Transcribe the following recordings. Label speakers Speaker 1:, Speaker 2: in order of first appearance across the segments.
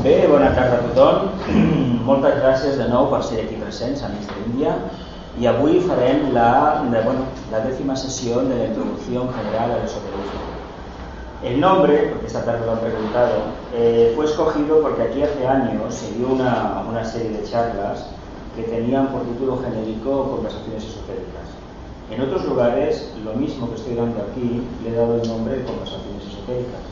Speaker 1: Bé, bona tarda a tothom. Moltes gràcies de nou per ser aquí presents a Mix India y avui farem la, de, bueno, la décima sesión de la introducción general al esoterismo. El nombre, porque esta tarde lo han preguntado, eh, fue escogido porque aquí hace años se dio una, una serie de charlas que tenían por título genérico Conversaciones esotéricas. En otros lugares, lo mismo que estoy dando aquí, le he dado el nombre de Conversaciones esotéricas.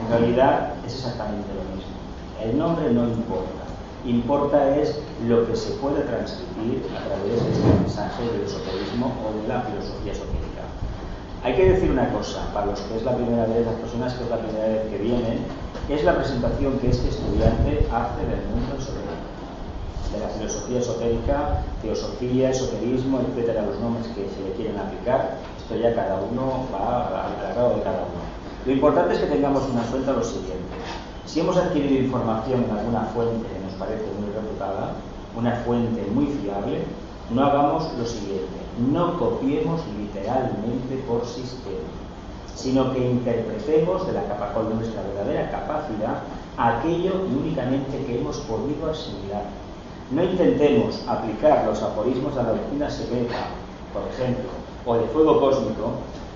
Speaker 1: En realidad es exactamente lo mismo. El nombre no importa. Importa es lo que se puede transmitir a través de este mensaje del esoterismo o de la filosofía esotérica. Hay que decir una cosa, para los que es la primera vez, las personas que es la primera vez que vienen, es la presentación que este estudiante hace del mundo esotérico, de la filosofía esotérica, teosofía, esoterismo, etcétera, los nombres que se le quieren aplicar, esto ya cada uno va al grado de cada uno. Lo importante es que tengamos una cuenta lo siguiente. Si hemos adquirido información en alguna fuente que nos parece muy reputada, una fuente muy fiable, no hagamos lo siguiente, no copiemos literalmente por sistema, sino que interpretemos de la capa con nuestra verdadera capacidad aquello únicamente que hemos podido asimilar. No intentemos aplicar los aforismos de la doctrina secreta, por ejemplo, o de fuego cósmico,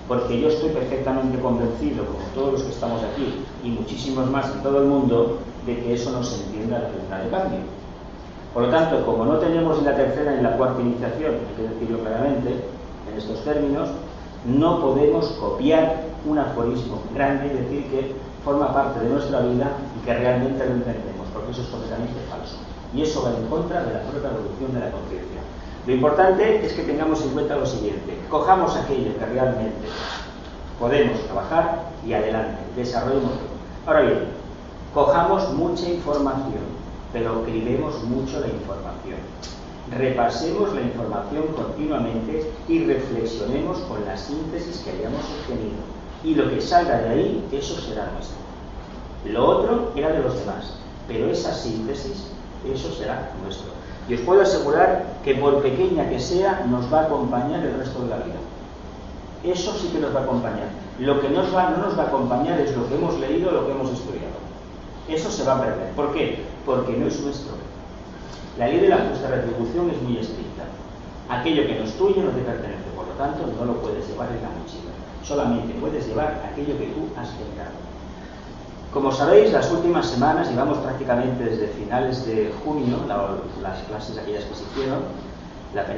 Speaker 1: porque yo estoy perfectamente convencido, como todos los que estamos aquí y muchísimos más en todo el mundo, de que eso no se entiende a la primera de cambio. Por lo tanto, como no tenemos ni la tercera ni la cuarta iniciación, hay que decirlo claramente en estos términos, no podemos copiar un aforismo grande y decir que forma parte de nuestra vida y que realmente lo entendemos, porque eso es completamente falso. Y eso va en contra de la propia evolución de la conciencia. Lo importante es que tengamos en cuenta lo siguiente, cojamos aquello que realmente podemos trabajar y adelante, desarrollemos. Ahora bien, cojamos mucha información, pero cribemos mucho la información. Repasemos la información continuamente y reflexionemos con la síntesis que hayamos obtenido. Y lo que salga de ahí, eso será nuestro. Lo otro era de los demás, pero esa síntesis, eso será nuestro. Y os puedo asegurar que por pequeña que sea, nos va a acompañar el resto de la vida. Eso sí que nos va a acompañar. Lo que nos va, no nos va a acompañar es lo que hemos leído lo que hemos estudiado. Eso se va a perder. ¿Por qué? Porque no es nuestro. La ley de la justa retribución es muy estricta. Aquello que no es tuyo no te pertenece, por lo tanto no lo puedes llevar en la mochila. Solamente puedes llevar aquello que tú has generado. Como sabéis, las últimas semanas, llevamos prácticamente desde finales de junio, las clases aquellas que se hicieron,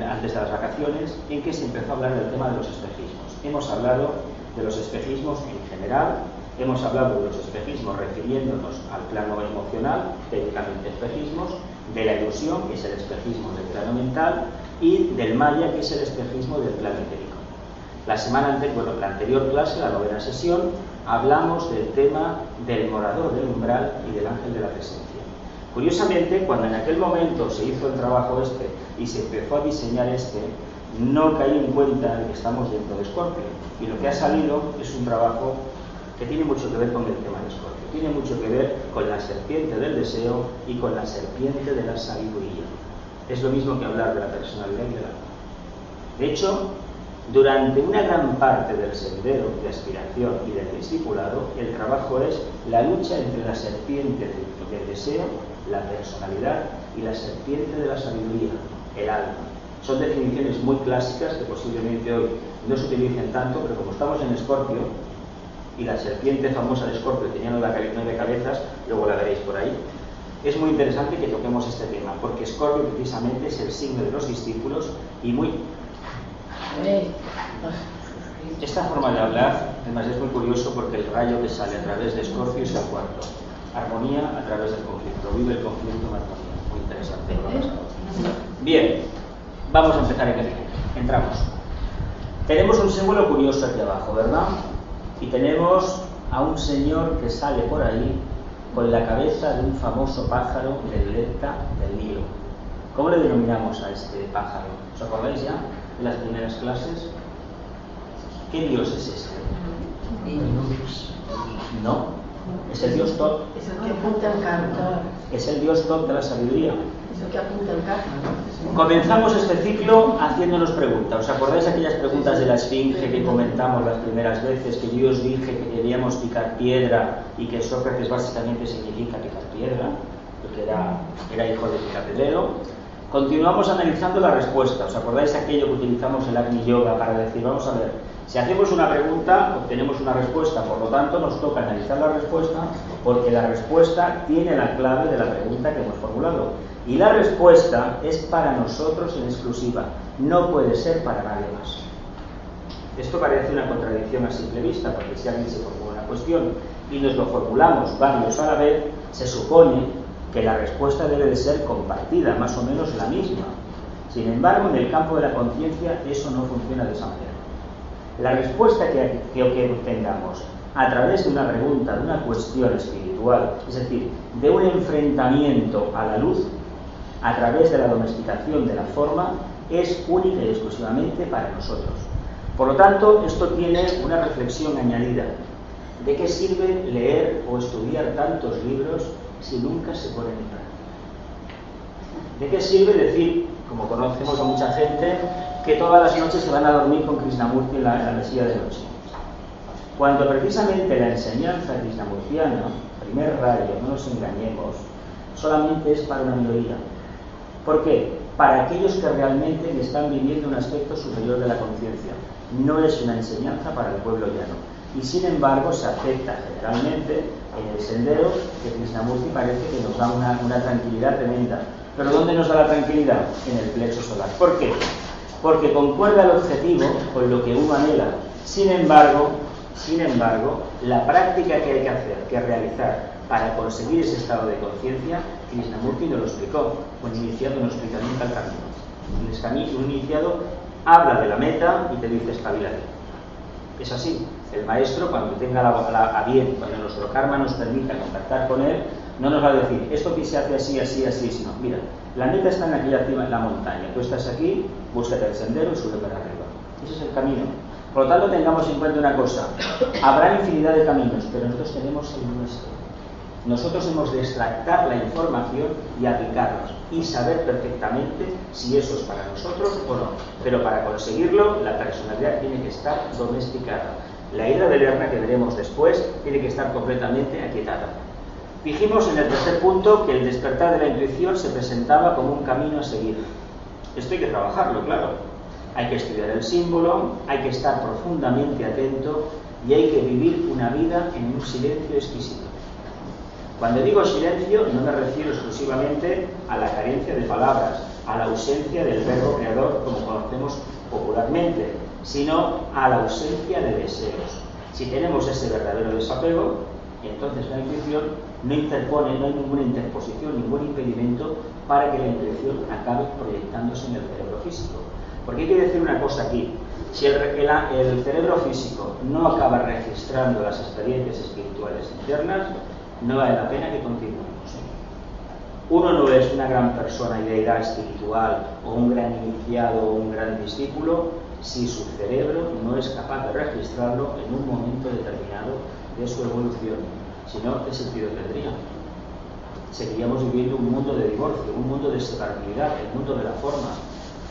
Speaker 1: antes de las vacaciones, en que se empezó a hablar del tema de los espejismos. Hemos hablado de los espejismos en general, hemos hablado de los espejismos refiriéndonos al plano emocional, técnicamente espejismos, de la ilusión, que es el espejismo del plano mental, y del maya, que es el espejismo del plano etérico. La semana anterior, bueno, la anterior clase, la novena sesión, hablamos del tema del morador del umbral y del ángel de la presencia. Curiosamente, cuando en aquel momento se hizo el trabajo este y se empezó a diseñar este, no caí en cuenta de que estamos dentro de Scorpio. Y lo que ha salido es un trabajo que tiene mucho que ver con el tema de Scorpio. Tiene mucho que ver con la serpiente del deseo y con la serpiente de la sabiduría. Es lo mismo que hablar de la personalidad y de la De hecho, durante una gran parte del sendero de aspiración y del discipulado, el trabajo es la lucha entre la serpiente del deseo, la personalidad, y la serpiente de la sabiduría, el alma. Son definiciones muy clásicas que posiblemente hoy no se utilicen tanto, pero como estamos en Escorpio, y la serpiente famosa de Escorpio tenía nueve cabezas, luego la veréis por ahí, es muy interesante que toquemos este tema, porque Escorpio precisamente es el signo de los discípulos y muy esta forma de hablar, además, es muy curioso porque el rayo que sale a través de Escorpio es el cuarto. Armonía a través del conflicto. Vive el conflicto en armonía. Muy interesante. Bien, vamos a empezar en el Entramos. Tenemos un símbolo curioso aquí abajo, ¿verdad? Y tenemos a un señor que sale por ahí con la cabeza de un famoso pájaro del delta del Nilo. ¿Cómo le denominamos a este pájaro? ¿Os acordáis ya de las primeras clases? ¿Qué dios es este? No, es el dios Tot.
Speaker 2: Es el que apunta el carro.
Speaker 1: Es el dios Tot de la sabiduría.
Speaker 2: Es el que apunta el carro.
Speaker 1: Comenzamos este ciclo haciéndonos preguntas. ¿Os acordáis de aquellas preguntas de la Esfinge que comentamos las primeras veces? Que yo os dije que queríamos picar piedra y que Sócrates básicamente significa picar piedra, porque era, era hijo de Picapedrero. Continuamos analizando la respuesta. ¿Os acordáis aquello que utilizamos el Agni Yoga para decir, vamos a ver, si hacemos una pregunta, obtenemos una respuesta, por lo tanto nos toca analizar la respuesta porque la respuesta tiene la clave de la pregunta que hemos formulado. Y la respuesta es para nosotros en exclusiva, no puede ser para nadie más. Esto parece una contradicción a simple vista, porque si alguien se formula una cuestión y nos lo formulamos varios a la vez, se supone que la respuesta debe de ser compartida, más o menos la misma. Sin embargo, en el campo de la conciencia eso no funciona de esa manera. La respuesta que, que, obtengamos a través de una pregunta, de una cuestión espiritual, es decir, de un enfrentamiento a la luz, a través de la domesticación de la forma, es única y exclusivamente para nosotros. Por lo tanto, esto tiene una reflexión añadida. ¿De qué sirve leer o estudiar tantos libros si nunca se ponen en? ¿De qué sirve decir, como conocemos a mucha gente, que todas las noches se van a dormir con Krishnamurti en la, en la mesilla de noche. Cuando precisamente la enseñanza krishnamurtiana, primer rayo, no nos engañemos, solamente es para una minoría. ¿Por qué? Para aquellos que realmente están viviendo un aspecto superior de la conciencia. No es una enseñanza para el pueblo llano. Y sin embargo se acepta generalmente en el sendero que Krishnamurti parece que nos da una, tranquilidad tremenda. Pero ¿dónde nos da la tranquilidad? En el plexo solar. ¿Por qué? porque concuerda el objetivo con lo que uno anhela. Sin embargo, sin embargo, la práctica que hay que hacer, que realizar para conseguir ese estado de conciencia, Krishnamurti nos lo explicó, un iniciado nos explica nunca. El camino, un iniciado habla de la meta y te dice espabilate. Es así. El maestro, cuando tenga la, a bien, cuando nuestro karma nos permita contactar con él, no nos va a decir, esto que se hace así, así, así, sino, mira, la meta está en aquella cima en la montaña. Tú estás aquí, búscate el sendero y sube para arriba. Ese es el camino. Por lo tanto, tengamos en cuenta una cosa. Habrá infinidad de caminos, pero nosotros tenemos el nuestro. Nosotros hemos de extractar la información y aplicarlos y saber perfectamente si eso es para nosotros o no. Pero para conseguirlo, la personalidad tiene que estar domesticada. La ira del Lerna, que veremos después, tiene que estar completamente aquietada. Dijimos en el tercer punto que el despertar de la intuición se presentaba como un camino a seguir. Esto hay que trabajarlo, claro. Hay que estudiar el símbolo, hay que estar profundamente atento y hay que vivir una vida en un silencio exquisito. Cuando digo silencio no me refiero exclusivamente a la carencia de palabras, a la ausencia del verbo creador como conocemos popularmente, sino a la ausencia de deseos. Si tenemos ese verdadero desapego, entonces la intuición no interpone, no hay ninguna interposición, ningún impedimento para que la intuición acabe proyectándose en el cerebro físico. Porque hay que decir una cosa aquí, si el, cerebro físico no acaba registrando las experiencias espirituales internas, no vale la pena que continuemos. Uno no es una gran persona y deidad espiritual o un gran iniciado o un gran discípulo si su cerebro no es capaz de registrarlo en un momento determinado de su evolución. Si no, ¿qué sentido tendría? Seguiríamos viviendo un mundo de divorcio, un mundo de separabilidad, el mundo de la forma.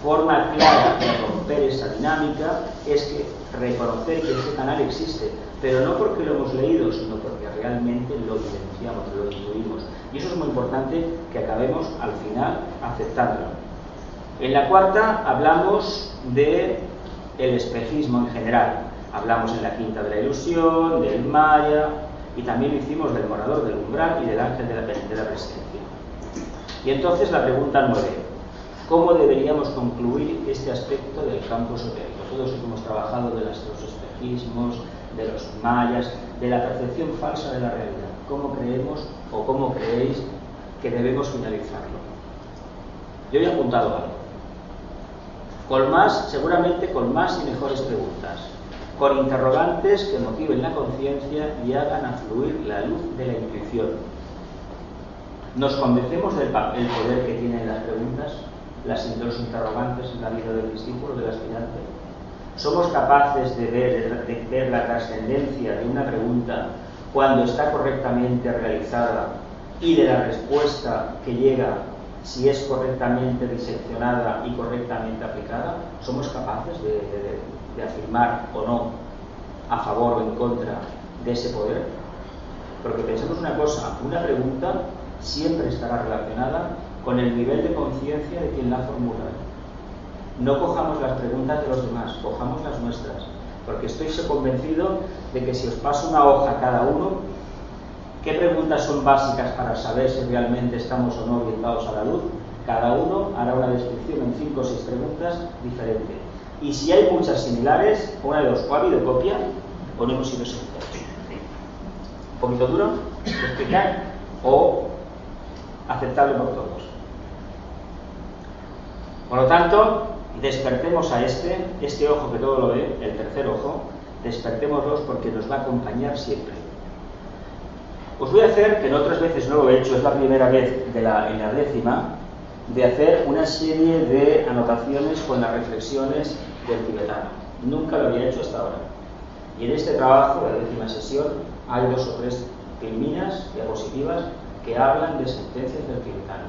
Speaker 1: Forma clara de romper esa dinámica es que reconocer que ese canal existe, pero no porque lo hemos leído, sino porque realmente lo vivenciamos, lo intuimos. Y eso es muy importante que acabemos al final aceptándolo. En la cuarta hablamos de el espejismo en general. Hablamos en la quinta de la ilusión, del maya, y también hicimos del morador del umbral y del ángel de la, de la presencia. Y entonces la pregunta nueve, ¿cómo deberíamos concluir este aspecto del campo esotérico? Todos hemos trabajado de, los espejismos, de los mayas, de la percepción falsa de la realidad. ¿Cómo creemos o cómo creéis que debemos finalizarlo? Yo he apuntado algo. Con más, seguramente con más y mejores preguntas con interrogantes que motiven la conciencia y hagan afluir la luz de la intuición. ¿Nos convencemos del el poder que tienen las preguntas, las, los interrogantes en la vida del discípulo, del aspirante? ¿Somos capaces de ver, de ver la trascendencia de una pregunta cuando está correctamente realizada y de la respuesta que llega si es correctamente diseccionada y correctamente aplicada? ¿Somos capaces de, afirmar o no a favor o en contra de ese poder? Porque pensemos una cosa, una pregunta siempre estará relacionada con el nivel de conciencia de quien la formula. No cojamos las preguntas de los demás, cojamos las nuestras, porque estoy convencido de que si os paso una hoja cada uno, ¿qué preguntas son básicas para saber si realmente estamos o no orientados a la luz? Cada uno hará una descripción en cinco o seis preguntas diferente. Y si hay muchas similares, una de dos, o ha copia o no hemos sido. Un poquito duro explicar o aceptable por todos. Por lo tanto, despertemos a este, este ojo que todo lo ve, el tercer ojo, despertémoslos porque nos va a acompañar siempre. Os voy a hacer, que en otras veces no lo he hecho, es la primera vez de la, en la décima, de hacer una serie de anotaciones con las reflexiones del tibetano. Nunca lo había hecho hasta ahora. Y en este trabajo, la décima sesión, hay dos o tres filminas, diapositivas, que hablan de sentencias del tibetano.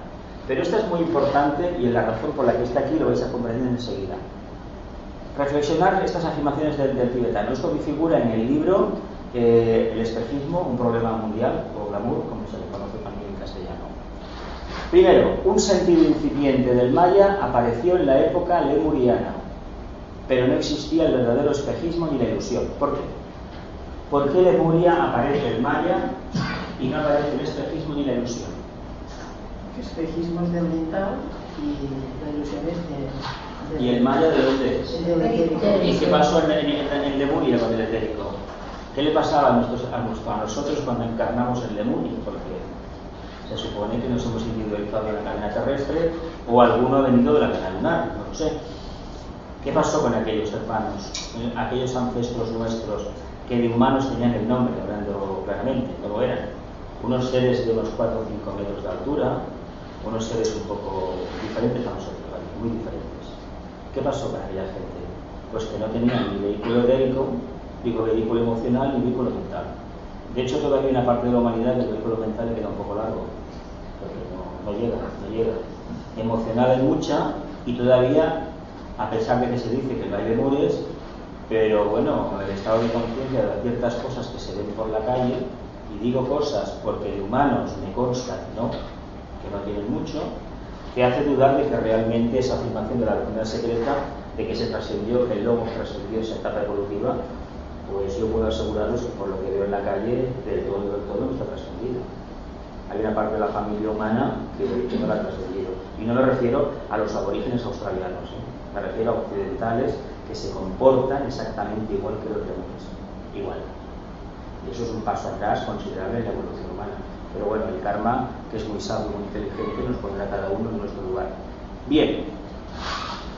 Speaker 1: Pero esta es muy importante y la razón por la que está aquí lo vais a comprender enseguida. Reflexionar estas afirmaciones del, tibetano. Esto figura en el libro eh, El espejismo, un problema mundial, o glamour, como se le conoce también en castellano. Primero, un sentido incipiente del maya apareció en la época lemuriana, pero no existía el verdadero espejismo ni la ilusión. ¿Por qué? ¿Por qué Lemuria aparece el maya y no aparece el espejismo ni la ilusión.
Speaker 2: El espejismo es de oriental y la ilusión es de...
Speaker 1: ¿Y el maya de dónde es?
Speaker 2: ¿Y
Speaker 1: qué pasó en, en, Lemuria con el etérico? ¿Qué le pasaba a, nuestros, a, nosotros cuando encarnamos en Lemuria? Porque se supone que nos hemos individualizado en la cadena terrestre o alguno ha venido de la cadena lunar, no lo sé. ¿Qué pasó con aquellos hermanos, aquellos ancestros nuestros que de humanos tenían el nombre, hablando claramente, no lo eran? unos seres de unos 4 o 5 metros de altura, unos seres un poco diferentes a nosotros, muy diferentes. ¿Qué pasó con aquella gente? Pues que no tenían ni vehículo etérico, digo vehículo emocional, ni vehículo mental. De hecho, todavía hay una parte de la humanidad que el vehículo mental queda un poco largo, porque no, llega, no llega. Emocional hay mucha y todavía, a pesar de que se dice que no hay demores, pero bueno, el estado de conciencia de ciertas cosas que se ven por la calle, y digo cosas porque de humanos me consta ¿no? que no tienen mucho, que hace dudar de que realmente esa afirmación de la doctrina secreta de que se trascendió, que el lobo trascendió esa etapa evolutiva, pues yo puedo aseguraros que por lo que veo en la calle, de todo, de todo no está trascendido. Hay una parte de la familia humana que, no la ha trascendido. Y no me refiero a los aborígenes australianos, ¿eh? me refiero a occidentales que se comportan exactamente igual que los demás. Igual. Y eso es un paso atrás considerable en la evolución humana. Pero bueno, el karma, que es muy sabio, muy inteligente, nos pondrá cada uno en nuestro lugar. Bien,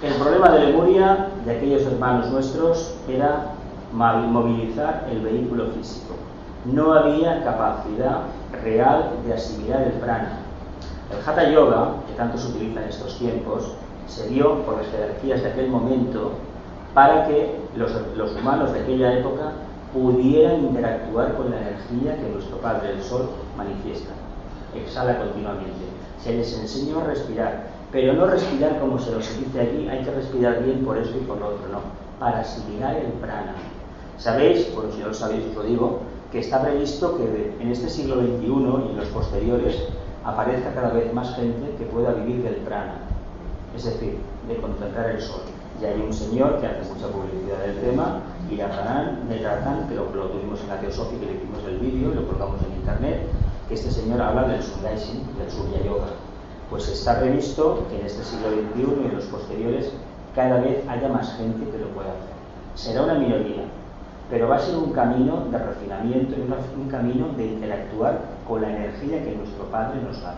Speaker 1: el problema de Lemuria, de aquellos hermanos nuestros, era movilizar el vehículo físico. No había capacidad real de asimilar el prana. El Hatha Yoga, que tanto se utiliza en estos tiempos, se dio por las jerarquías de aquel momento para que los, los humanos de aquella época pudieran interactuar con la energía que nuestro Padre el Sol manifiesta. Exhala continuamente. Se les enseñó a respirar, pero no respirar como se nos dice aquí, hay que respirar bien por eso y por lo otro, no, para asimilar el prana. ¿Sabéis? Bueno, si no lo sabéis os lo digo, que está previsto que en este siglo XXI y en los posteriores aparezca cada vez más gente que pueda vivir del prana, es decir, de contemplar el sol. Y hay un señor que hace mucha publicidad del tema, Irapanan Metratan, que lo, lo tuvimos en la Teosofía, que le hicimos el vídeo, lo colgamos en internet, que este señor habla del Sundaishin, del Surya Yoga. Pues está previsto que en este siglo XXI y en los posteriores cada vez haya más gente que lo pueda hacer. Será una minoría, pero va a ser un camino de refinamiento un camino de interactuar con la energía que nuestro Padre nos da.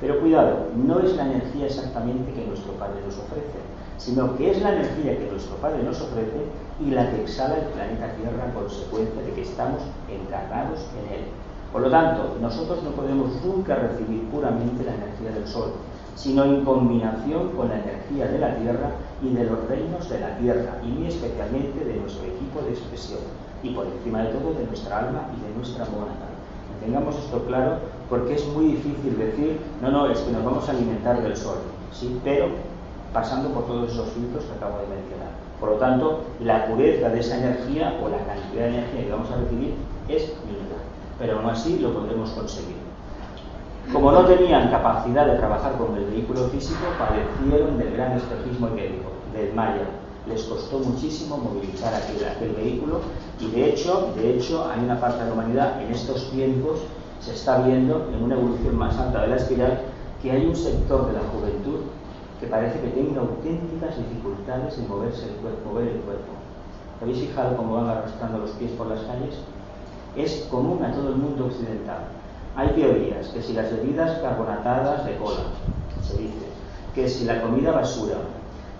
Speaker 1: Pero cuidado, no es la energía exactamente que nuestro Padre nos ofrece, sino que es la energía que nuestro Padre nos ofrece y la que exhala el planeta Tierra a consecuencia de que estamos encarnados en él. Por lo tanto, nosotros no podemos nunca recibir puramente la energía del Sol, sino en combinación con la energía de la Tierra y de los reinos de la Tierra, y muy especialmente de nuestro equipo de expresión, y por encima de todo de nuestra alma y de nuestra mónada. Tengamos esto claro porque es muy difícil decir, no, no, es que nos vamos a alimentar del sol, sí, pero pasando por todos esos filtros que acabo de mencionar. Por lo tanto, la pureza de esa energía o la cantidad de energía que vamos a recibir es mínima, pero aún así lo podremos conseguir. Como no tenían capacidad de trabajar con el vehículo físico, padecieron del gran espejismo etérico, del Maya. Les costó muchísimo movilizar aquel, aquel vehículo y de hecho, de hecho, hay una parte de la humanidad en estos tiempos se está viendo en una evolución más alta de la espiral que hay un sector de la juventud que parece que tenga auténticas dificultades en moverse el cuerpo, mover el cuerpo. ¿Habéis fijado cómo van arrastrando los pies por las calles? Es común a todo el mundo occidental. Hay teorías que si las bebidas carbonatadas de cola, se dice, que si la comida basura,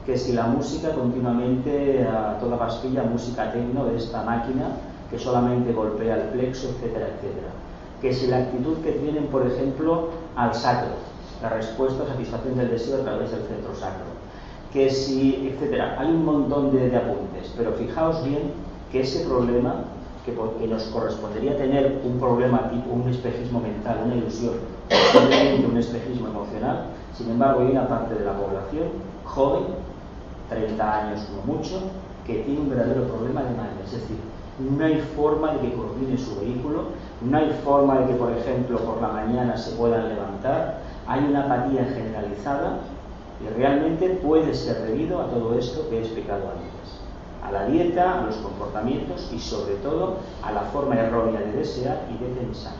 Speaker 1: que si la música continuamente a toda pastilla, música tecno de esta máquina que solamente golpea el plexo, etcétera, etcétera. Que si la actitud que tienen, por ejemplo, al sacro, la respuesta a satisfacción del deseo a través del centro sacro. Que si, etcétera, hay un montón de, de apuntes, pero fijaos bien que ese problema que, nos correspondería tener un problema tipo un espejismo mental, una ilusión, un espejismo emocional, sin embargo hay una parte de la población joven, 30 años como mucho, que tiene un verdadero problema de malla, es decir, no hay forma de que coordine su vehículo, no hay forma de que, por ejemplo, por la mañana se puedan levantar, hay una apatía generalizada y realmente puede ser debido a todo esto que he explicado antes. A la dieta, a los comportamientos y sobre todo a la forma errónea de desear y de pensar.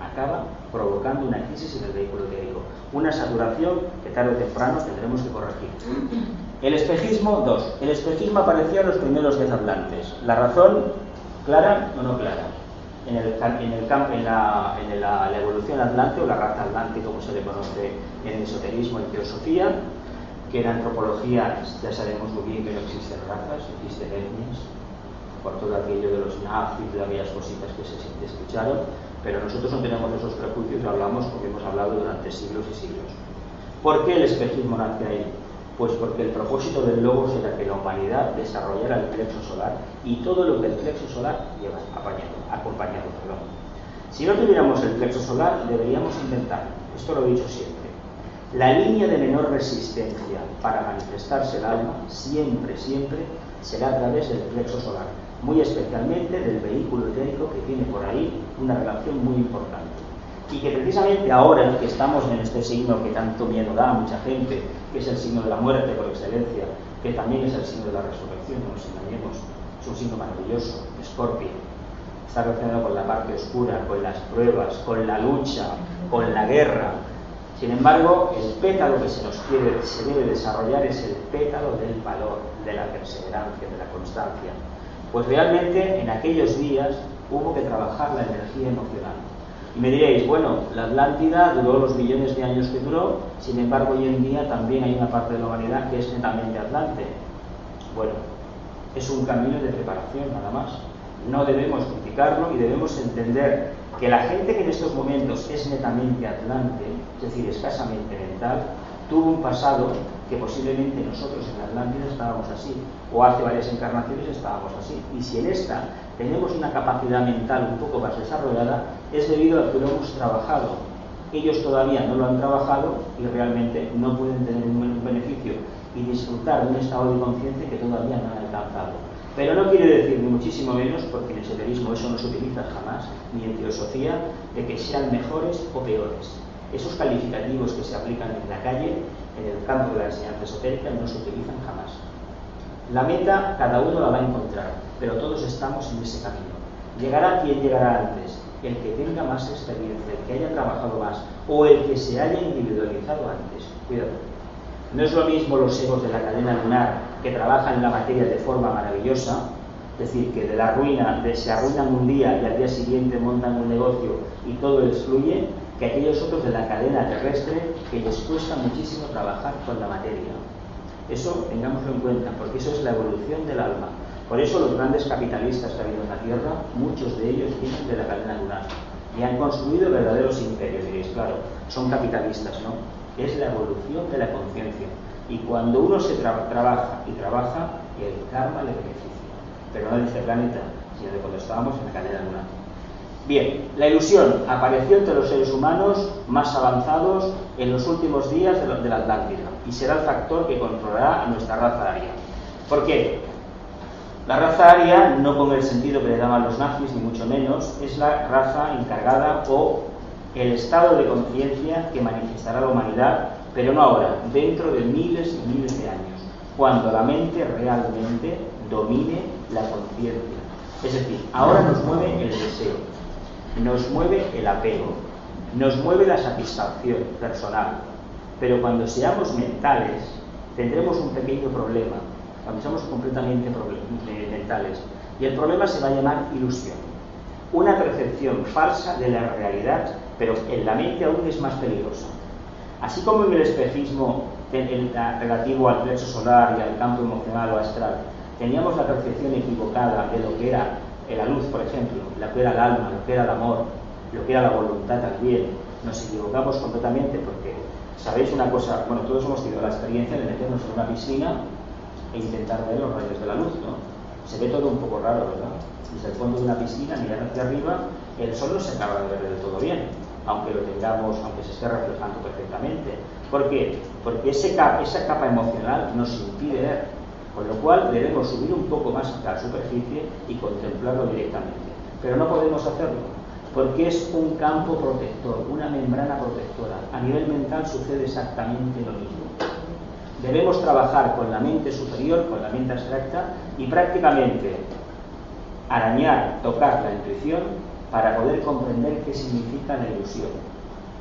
Speaker 1: Acaba provocando una crisis en el vehículo teórico, una saturación que tarde o temprano tendremos que corregir. El espejismo 2. El espejismo apareció en los primeros desatlantes. ¿La razón clara o no clara? en, el, en, el en, la, en la, evolución atlante o la raza atlante, como se le conoce en el esoterismo y teosofía, que en antropología ya sabemos muy bien que no existen razas, existen etnias, por todo aquello de los nazis, de aquellas cositas que se escucharon, pero nosotros no tenemos esos prejuicios hablamos como hemos hablado durante siglos y siglos. ¿Por qué el espejismo nace ahí? Pues porque el propósito del Logos era que la humanidad desarrollara el plexo solar y todo lo que el plexo solar lleva acompañado. acompañado perdón. Si no tuviéramos el plexo solar, deberíamos inventar, esto lo he dicho siempre, la línea de menor resistencia para manifestarse el alma siempre, siempre será a través del plexo solar, muy especialmente del vehículo etérico que tiene por ahí una relación muy importante y que precisamente ahora que estamos en este signo que tanto miedo da a mucha gente, que es el signo de la muerte por excelencia, que también es el signo de la resurrección, no nos engañemos, es un signo maravilloso, Escorpio, está relacionado con la parte oscura, con las pruebas, con la lucha, con la guerra. Sin embargo, el pétalo que se nos quiere, se debe desarrollar es el pétalo del valor, de la perseverancia, de la constancia. Pues realmente en aquellos días hubo que trabajar la energía emocional y me diréis, bueno, la Atlántida duró los millones de años que duró, sin embargo hoy en día también hay una parte de la humanidad que es netamente atlante. Bueno, es un camino de preparación nada más. No debemos criticarlo y debemos entender que la gente que en estos momentos es netamente atlante, es decir, escasamente mental, tuvo un pasado que posiblemente nosotros en Atlántida estábamos así, o hace varias encarnaciones estábamos así. Y si en esta tenemos una capacidad mental un poco más desarrollada, es debido a que lo hemos trabajado. Ellos todavía no lo han trabajado y realmente no pueden tener un beneficio y disfrutar de un estado de conciencia que todavía no han alcanzado. Pero no quiere decir, ni muchísimo menos, porque en el esoterismo eso no se utiliza jamás, ni en teosofía, de que sean mejores o peores. Esos calificativos que se aplican en la calle, en el campo de la enseñanza esotérica, no se utilizan jamás. La meta cada uno la va a encontrar, pero todos estamos en ese camino. Llegará quien llegará antes, el que tenga más experiencia, el que haya trabajado más o el que se haya individualizado antes. Cuidado. No es lo mismo los egos de la cadena lunar que trabajan en la materia de forma maravillosa, es decir, que de la ruina, de, se arruinan un día y al día siguiente montan un negocio y todo les fluye, que aquellos otros de la cadena terrestre que les cuesta muchísimo trabajar con la materia. Eso tengámoslo en cuenta, porque eso es la evolución del alma. Por eso los grandes capitalistas que ha habido en la Tierra, muchos de ellos vienen de la cadena lunar. y han construido verdaderos imperios. Diréis, claro, son capitalistas, ¿no? Es la evolución de la conciencia. Y cuando uno se trabaja y trabaja, el karma le beneficia. Pero no de este planeta, sino de cuando estábamos en la cadena lunar. Bien, la ilusión apareció entre los seres humanos más avanzados en los últimos días de la Atlántida y será el factor que controlará a nuestra raza aria. ¿Por qué? La raza aria, no con el sentido que le daban los nazis, ni mucho menos, es la raza encargada o el estado de conciencia que manifestará la humanidad, pero no ahora, dentro de miles y miles de años, cuando la mente realmente domine la conciencia. Es decir, ahora nos mueve el deseo, nos mueve el apego, nos mueve la satisfacción personal, pero cuando seamos mentales tendremos un pequeño problema, cuando seamos completamente mentales, y el problema se va a llamar ilusión, una percepción falsa de la realidad, pero en la mente aún es más peligrosa. Así como en el espejismo relativo al plexo solar y al campo emocional o astral, teníamos la percepción equivocada de lo que era la luz, por ejemplo, lo que era el alma, lo que era el amor, lo que era la voluntad también, nos equivocamos completamente porque sabéis una cosa, bueno, todos hemos tenido la experiencia de meternos en una piscina e intentar ver los rayos de la luz, ¿no? Se ve todo un poco raro, ¿verdad? Desde el fondo de una piscina, mirar hacia arriba, el sol no se acaba de ver del todo bien, aunque lo tengamos, aunque se esté reflejando perfectamente. ¿Por qué? Porque ese esa capa emocional nos impide ver con lo cual debemos subir un poco más a la superficie y contemplarlo directamente. Pero no podemos hacerlo, porque es un campo protector, una membrana protectora. A nivel mental sucede exactamente lo mismo. Debemos trabajar con la mente superior, con la mente abstracta y prácticamente arañar, tocar la intuición para poder comprender qué significa la ilusión.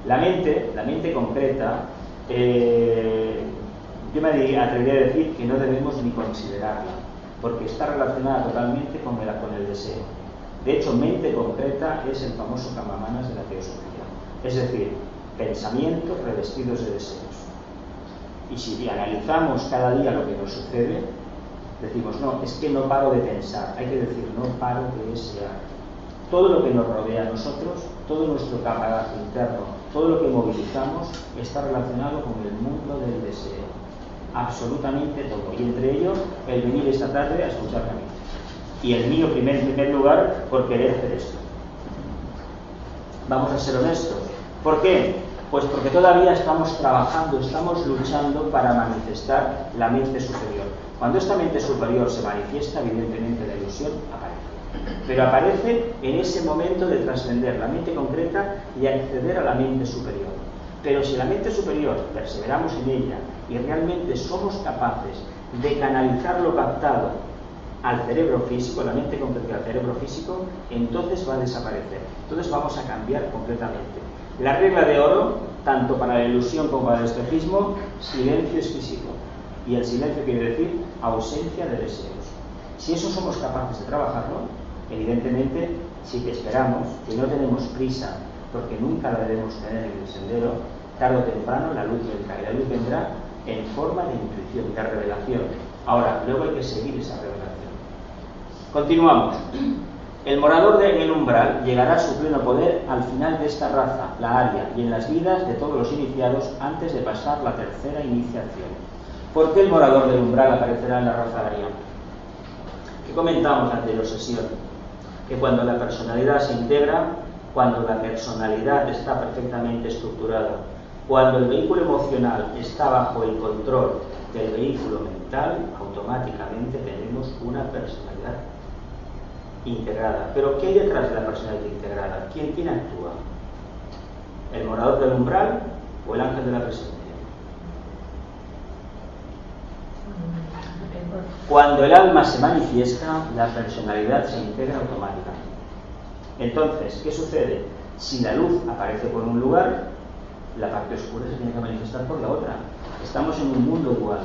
Speaker 1: La mente, la mente concreta, eh, yo me atrevería a decir que no debemos ni considerarla, porque está relacionada totalmente con el, con el deseo. De hecho, mente concreta es el famoso camamanas de la teosofía, es decir, pensamientos revestidos de deseos. Y si analizamos cada día lo que nos sucede, decimos, no, es que no paro de pensar, hay que decir, no paro de desear. Todo lo que nos rodea a nosotros, todo nuestro capacidad interno, todo lo que movilizamos está relacionado con el mundo del deseo absolutamente todo. Y entre ellos, el venir esta tarde a escuchar a mí. Y el mío, primer, en primer lugar, por querer hacer esto. Vamos a ser honestos. ¿Por qué? Pues porque todavía estamos trabajando, estamos luchando para manifestar la mente superior. Cuando esta mente superior se manifiesta, evidentemente la ilusión aparece. Pero aparece en ese momento de trascender la mente concreta y acceder a la mente superior. Pero si la mente superior perseveramos en ella y realmente somos capaces de canalizar lo captado al cerebro físico, la mente concreta al cerebro físico, entonces va a desaparecer. Entonces vamos a cambiar completamente. La regla de oro, tanto para la ilusión como para el espejismo, silencio es físico. Y el silencio quiere decir ausencia de deseos. Si eso somos capaces de trabajarlo, evidentemente, si que esperamos, que no tenemos prisa, porque nunca la debemos tener en el sendero, tarde o temprano la luz vendrá. Y la luz vendrá en forma de intuición, de revelación. Ahora, luego hay que seguir esa revelación. Continuamos. El morador de, el umbral llegará a su pleno poder al final de esta raza, la aria, y en las vidas de todos los iniciados antes de pasar la tercera iniciación. ¿Por qué el morador del umbral aparecerá en la raza aria? ¿Qué comentamos ante la sesión? Que cuando la personalidad se integra, cuando la personalidad está perfectamente estructurada, cuando el vehículo emocional está bajo el control del vehículo mental, automáticamente tenemos una personalidad integrada. Pero ¿qué hay detrás de la personalidad integrada? ¿Quién, quién actúa? ¿El morador del umbral o el ángel de la presencia? Cuando el alma se manifiesta, la personalidad se integra automáticamente. Entonces, ¿qué sucede? Si la luz aparece por un lugar, la parte oscura se tiene que manifestar por la otra. Estamos en un mundo dual.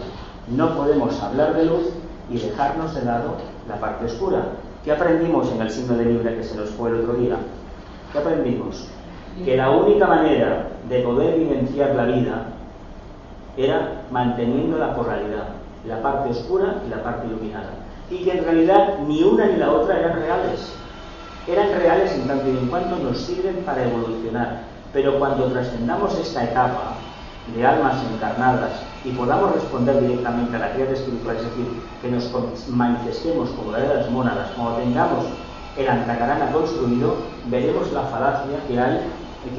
Speaker 1: No podemos hablar de luz y dejarnos de lado la parte oscura. ¿Qué aprendimos en el signo de Libra que se nos fue el otro día? ¿Qué aprendimos? Que la única manera de poder vivenciar la vida era manteniendo la polaridad, la parte oscura y la parte iluminada. Y que en realidad ni una ni la otra eran reales. Eran reales en tanto y en cuanto nos sirven para evolucionar, pero cuando trascendamos esta etapa de almas encarnadas y podamos responder directamente a la criatura espiritual, es decir, que nos manifestemos como verdaderas mónadas, cuando tengamos el antacarana construido, veremos la falacia que hay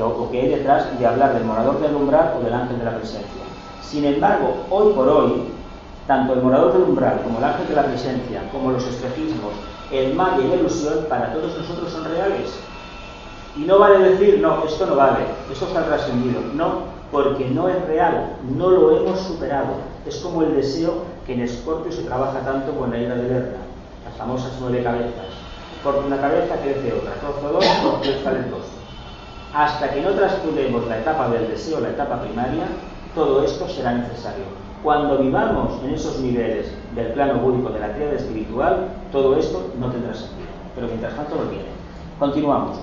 Speaker 1: o que hay detrás de hablar del morador del umbral o del ángel de la presencia. Sin embargo, hoy por hoy, tanto el morador del umbral como el ángel de la presencia, como los espejismos, el mal y la ilusión, para todos nosotros son reales. Y no vale decir, no, esto no vale, esto está trascendido. No, porque no es real, no lo hemos superado. Es como el deseo que en Escorpio se trabaja tanto con la ira de Lerna, las famosas nueve cabezas. Porque una cabeza crece otra, trozo dos, salen dos. Hasta que no transcurremos la etapa del deseo, la etapa primaria, todo esto será necesario. Cuando vivamos en esos niveles del plano búdico de la tierra espiritual, todo esto no tendrá sentido. Pero mientras tanto lo tiene. Continuamos.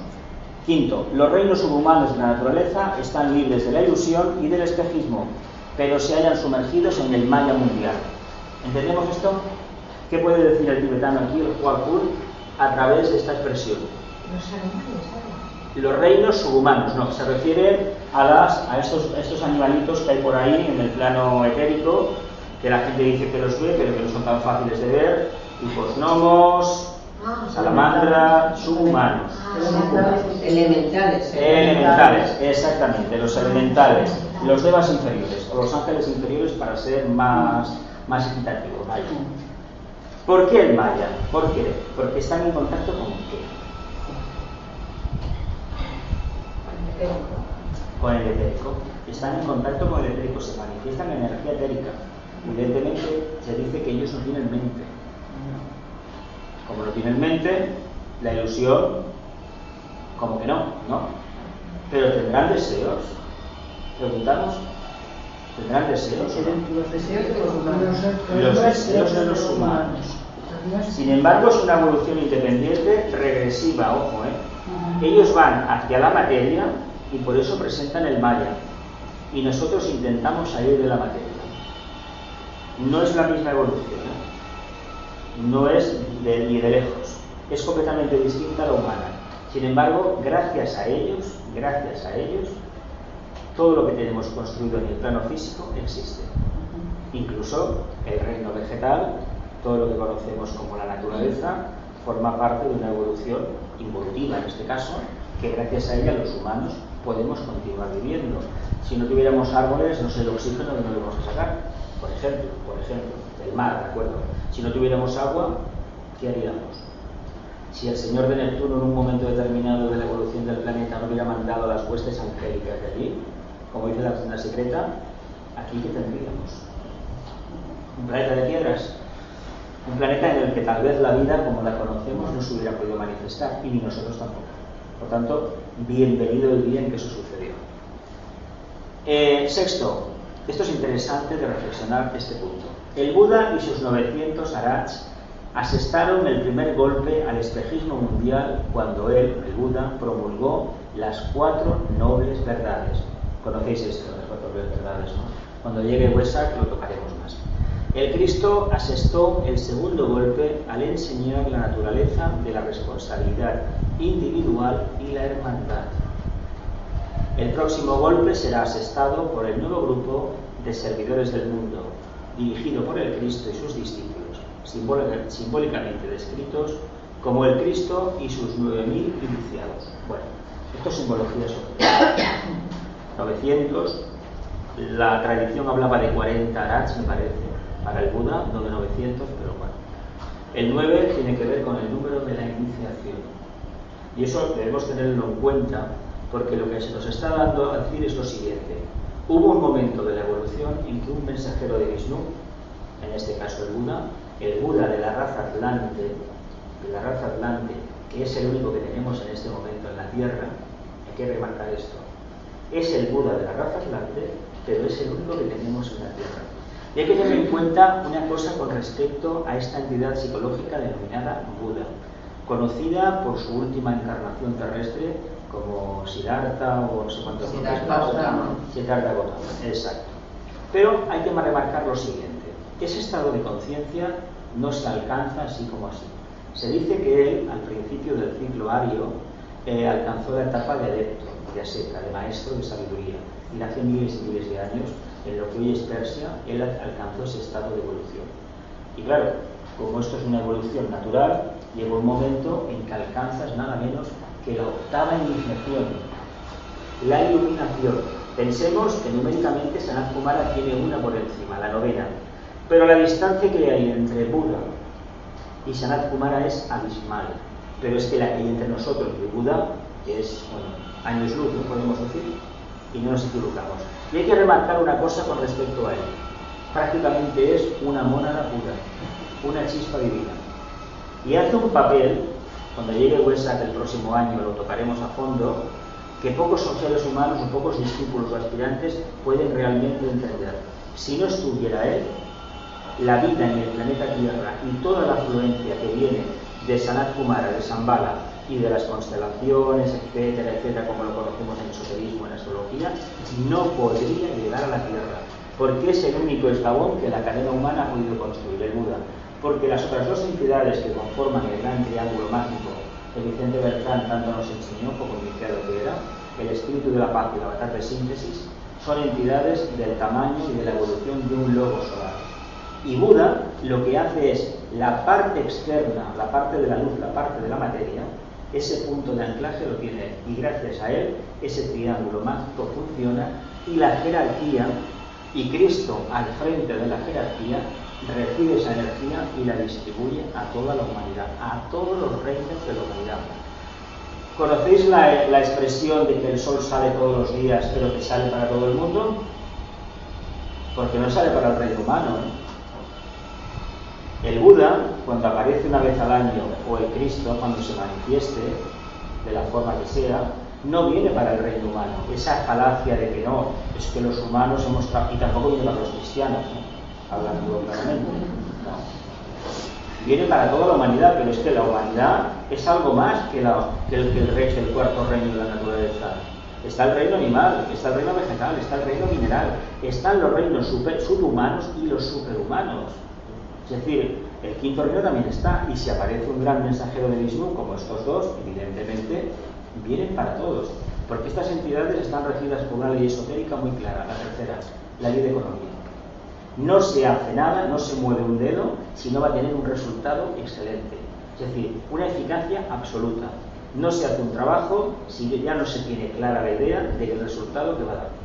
Speaker 1: Quinto, los reinos subhumanos de la naturaleza están libres de la ilusión y del espejismo, pero se hallan sumergidos en el maya mundial. ¿Entendemos esto? ¿Qué puede decir el tibetano aquí, el Huapur, a través de esta expresión? Los reinos subhumanos, no, se refiere a, las, a estos, estos animalitos que hay por ahí en el plano etérico, que la gente dice que los ve, pero que no son tan fáciles de ver, tipos gnomos, ah, salamandra, subhumanos.
Speaker 2: Elementales.
Speaker 1: Elementales, exactamente, los elementales, los devas inferiores, o los ángeles inferiores para ser más, más equitativos. ¿Por qué el maya? ¿Por qué? Porque están en contacto con qué? Con el etérico. Están en contacto con el etérico, se manifiestan en energía etérica. Evidentemente se dice que ellos no tienen mente. Como no tienen mente, la ilusión, como que no, ¿no? Pero tendrán deseos. Preguntamos, ¿tendrán deseos?
Speaker 2: Los deseos de los humanos.
Speaker 1: Los deseos de los humanos. Sin embargo, es una evolución independiente, regresiva, ojo, ¿eh? Ellos van hacia la materia y por eso presentan el Maya. Y nosotros intentamos salir de la materia. No es la misma evolución, ¿eh? no es de, ni de lejos, es completamente distinta a la humana. Sin embargo, gracias a ellos, gracias a ellos, todo lo que tenemos construido en el plano físico existe. Incluso el reino vegetal, todo lo que conocemos como la naturaleza, forma parte de una evolución involutiva en este caso, que gracias a ella los humanos podemos continuar viviendo. Si no tuviéramos árboles, no sé el oxígeno de dónde lo vamos a sacar, por ejemplo, por ejemplo, del mar, ¿de acuerdo? Si no tuviéramos agua, ¿qué haríamos? Si el señor de Neptuno en un momento determinado de la evolución del planeta no hubiera mandado las huestes angélicas de allí, como dice la tienda secreta, aquí qué tendríamos? ¿Un planeta de piedras? Un planeta en el que tal vez la vida como la conocemos no se hubiera podido manifestar, y ni nosotros tampoco. Por tanto, bienvenido el día en que eso sucedió. Eh, sexto, esto es interesante de reflexionar este punto. El Buda y sus 900 arats asestaron el primer golpe al espejismo mundial cuando él, el Buda, promulgó las cuatro nobles verdades. Conocéis esto, las cuatro nobles verdades, ¿no? Cuando llegue Wesak lo tocaremos. El Cristo asestó el segundo golpe al enseñar la naturaleza de la responsabilidad individual y la hermandad. El próximo golpe será asestado por el nuevo grupo de servidores del mundo, dirigido por el Cristo y sus discípulos, simbólicamente descritos como el Cristo y sus 9.000 iniciados. Bueno, esto es simbología sobre 900, la tradición hablaba de 40 arats, me parece, para el Buda, no de 900, pero bueno. El 9 tiene que ver con el número de la iniciación. Y eso debemos tenerlo en cuenta porque lo que se nos está dando a decir es lo siguiente. Hubo un momento de la evolución en que un mensajero de Vishnu, en este caso el Buda, el Buda de la raza Atlante, de la raza Atlante, que es el único que tenemos en este momento en la Tierra, hay que remarcar esto, es el Buda de la raza Atlante, pero es el único que tenemos en la Tierra. Y hay que tener en cuenta una cosa con respecto a esta entidad psicológica denominada Buda conocida por su última encarnación terrestre como Siddhartha o no sé cuántos Siddhartha Gautama, exacto. Pero hay que remarcar lo siguiente, ese estado de conciencia no se alcanza así como así. Se dice que él, al principio del ciclo ario, eh, alcanzó la etapa de adepto, de aseta, de maestro de sabiduría. Y hace miles y miles de años, en lo que hoy es Persia, él alcanzó ese estado de evolución. Y claro, como esto es una evolución natural, llega un momento en que alcanzas nada menos que la octava iniciación, la iluminación. Pensemos que numéricamente Sanat Kumara tiene una por encima, la novena, pero la distancia que hay entre Buda y Sanat Kumara es abismal. Pero es que la que hay entre nosotros y Buda es, bueno, años luz, no podemos decir, y no nos equivocamos. Y hay que remarcar una cosa con respecto a él. Prácticamente es una mónada pura, una chispa divina. Y hace un papel, cuando llegue Huesac el próximo año lo tocaremos a fondo, que pocos seres humanos o pocos discípulos o aspirantes pueden realmente entender. Si no estuviera él, la vida en el planeta Tierra y toda la afluencia que viene de Sanat Kumara, de Sambala y de las constelaciones, etcétera, etcétera, como lo conocemos en esoterismo, en astrología, no podría llegar a la Tierra, porque es el único eslabón que la cadena humana ha podido construir, el Buda. Porque las otras dos entidades que conforman el gran triángulo mágico que Vicente Bertrán tanto nos enseñó como iniciado que era, el espíritu de la paz y la batalla de síntesis, son entidades del tamaño y de la evolución de un lobo solar. Y Buda lo que hace es la parte externa, la parte de la luz, la parte de la materia, ese punto de anclaje lo tiene él. Y gracias a él, ese triángulo mágico funciona y la jerarquía, y Cristo al frente de la jerarquía, recibe esa energía y la distribuye a toda la humanidad, a todos los reinos de la humanidad. ¿Conocéis la, la, expresión de que el sol sale todos los días, pero que sale para todo el mundo? Porque no sale para el reino humano. ¿eh? El Buda, cuando aparece una vez al año, o el Cristo, cuando se manifieste, de la forma que sea, no viene para el reino humano. Esa falacia de que no, es que los humanos hemos... Y tampoco viene para los cristianos, ¿no? hablando claramente. No. Viene para toda la humanidad, pero es que la humanidad es algo más que, el, que rey, el cuarto reino de la naturaleza. Está el reino animal, está el reino vegetal, está el reino mineral, están los reinos subhumanos y los superhumanos. Es decir, el quinto reino también está, y si aparece un gran mensajero de Vishnu, como estos dos, evidentemente vienen para todos, porque estas entidades están regidas por una ley esotérica muy clara, la tercera, la ley de economía. No se hace nada, no se mueve un dedo, si no va a tener un resultado excelente. Es decir, una eficacia absoluta. No se hace un trabajo si ya no se tiene clara la idea del resultado que va a dar.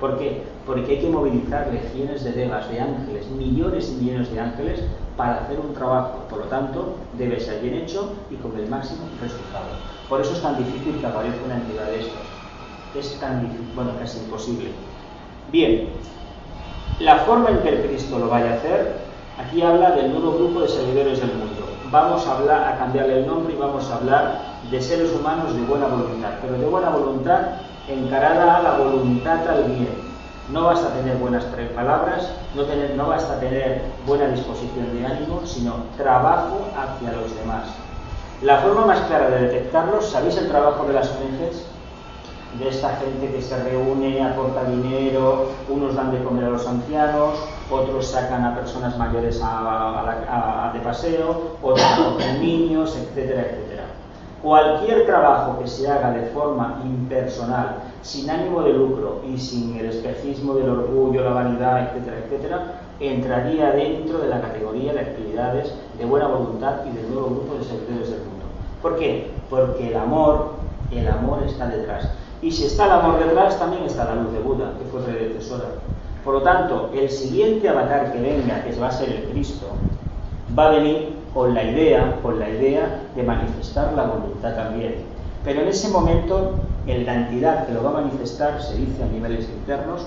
Speaker 1: ¿Por qué? Porque hay que movilizar legiones de devas, de ángeles, millones y millones de ángeles para hacer un trabajo. Por lo tanto, debe ser bien hecho y con el máximo resultado. Por eso es tan difícil que aparezca una entidad de estas. Es tan difícil, bueno, casi imposible. Bien, la forma en que el Cristo lo vaya a hacer, aquí habla del nuevo grupo de servidores del mundo. Vamos a, hablar, a cambiarle el nombre y vamos a hablar de seres humanos de buena voluntad, pero de buena voluntad encarada a la voluntad al bien. No basta tener buenas palabras, no, tener, tener buena disposición de ánimo, sino trabajo hacia los demás. La forma más clara de detectarlos, ¿sabéis el trabajo de las ONGs? De esta gente que se reúne, aporta dinero, unos dan de comer a los ancianos, otros sacan a personas mayores a, a, a, de paseo, otros acogen niños, etcétera, etcétera. Cualquier trabajo que se haga de forma impersonal, sin ánimo de lucro y sin el espejismo del orgullo, la vanidad, etcétera, etcétera, entraría dentro de la categoría de actividades de buena voluntad y del nuevo grupo de servidores del mundo. ¿Por qué? Porque el amor, el amor está detrás. Y si está el amor detrás, también está la luz de Buda, que fue predecesora. Por lo tanto, el siguiente avatar que venga, que va a ser el Cristo, va a venir con la idea, con la idea de manifestar la voluntad también. Pero en ese momento, en la entidad que lo va a manifestar, se dice a niveles internos,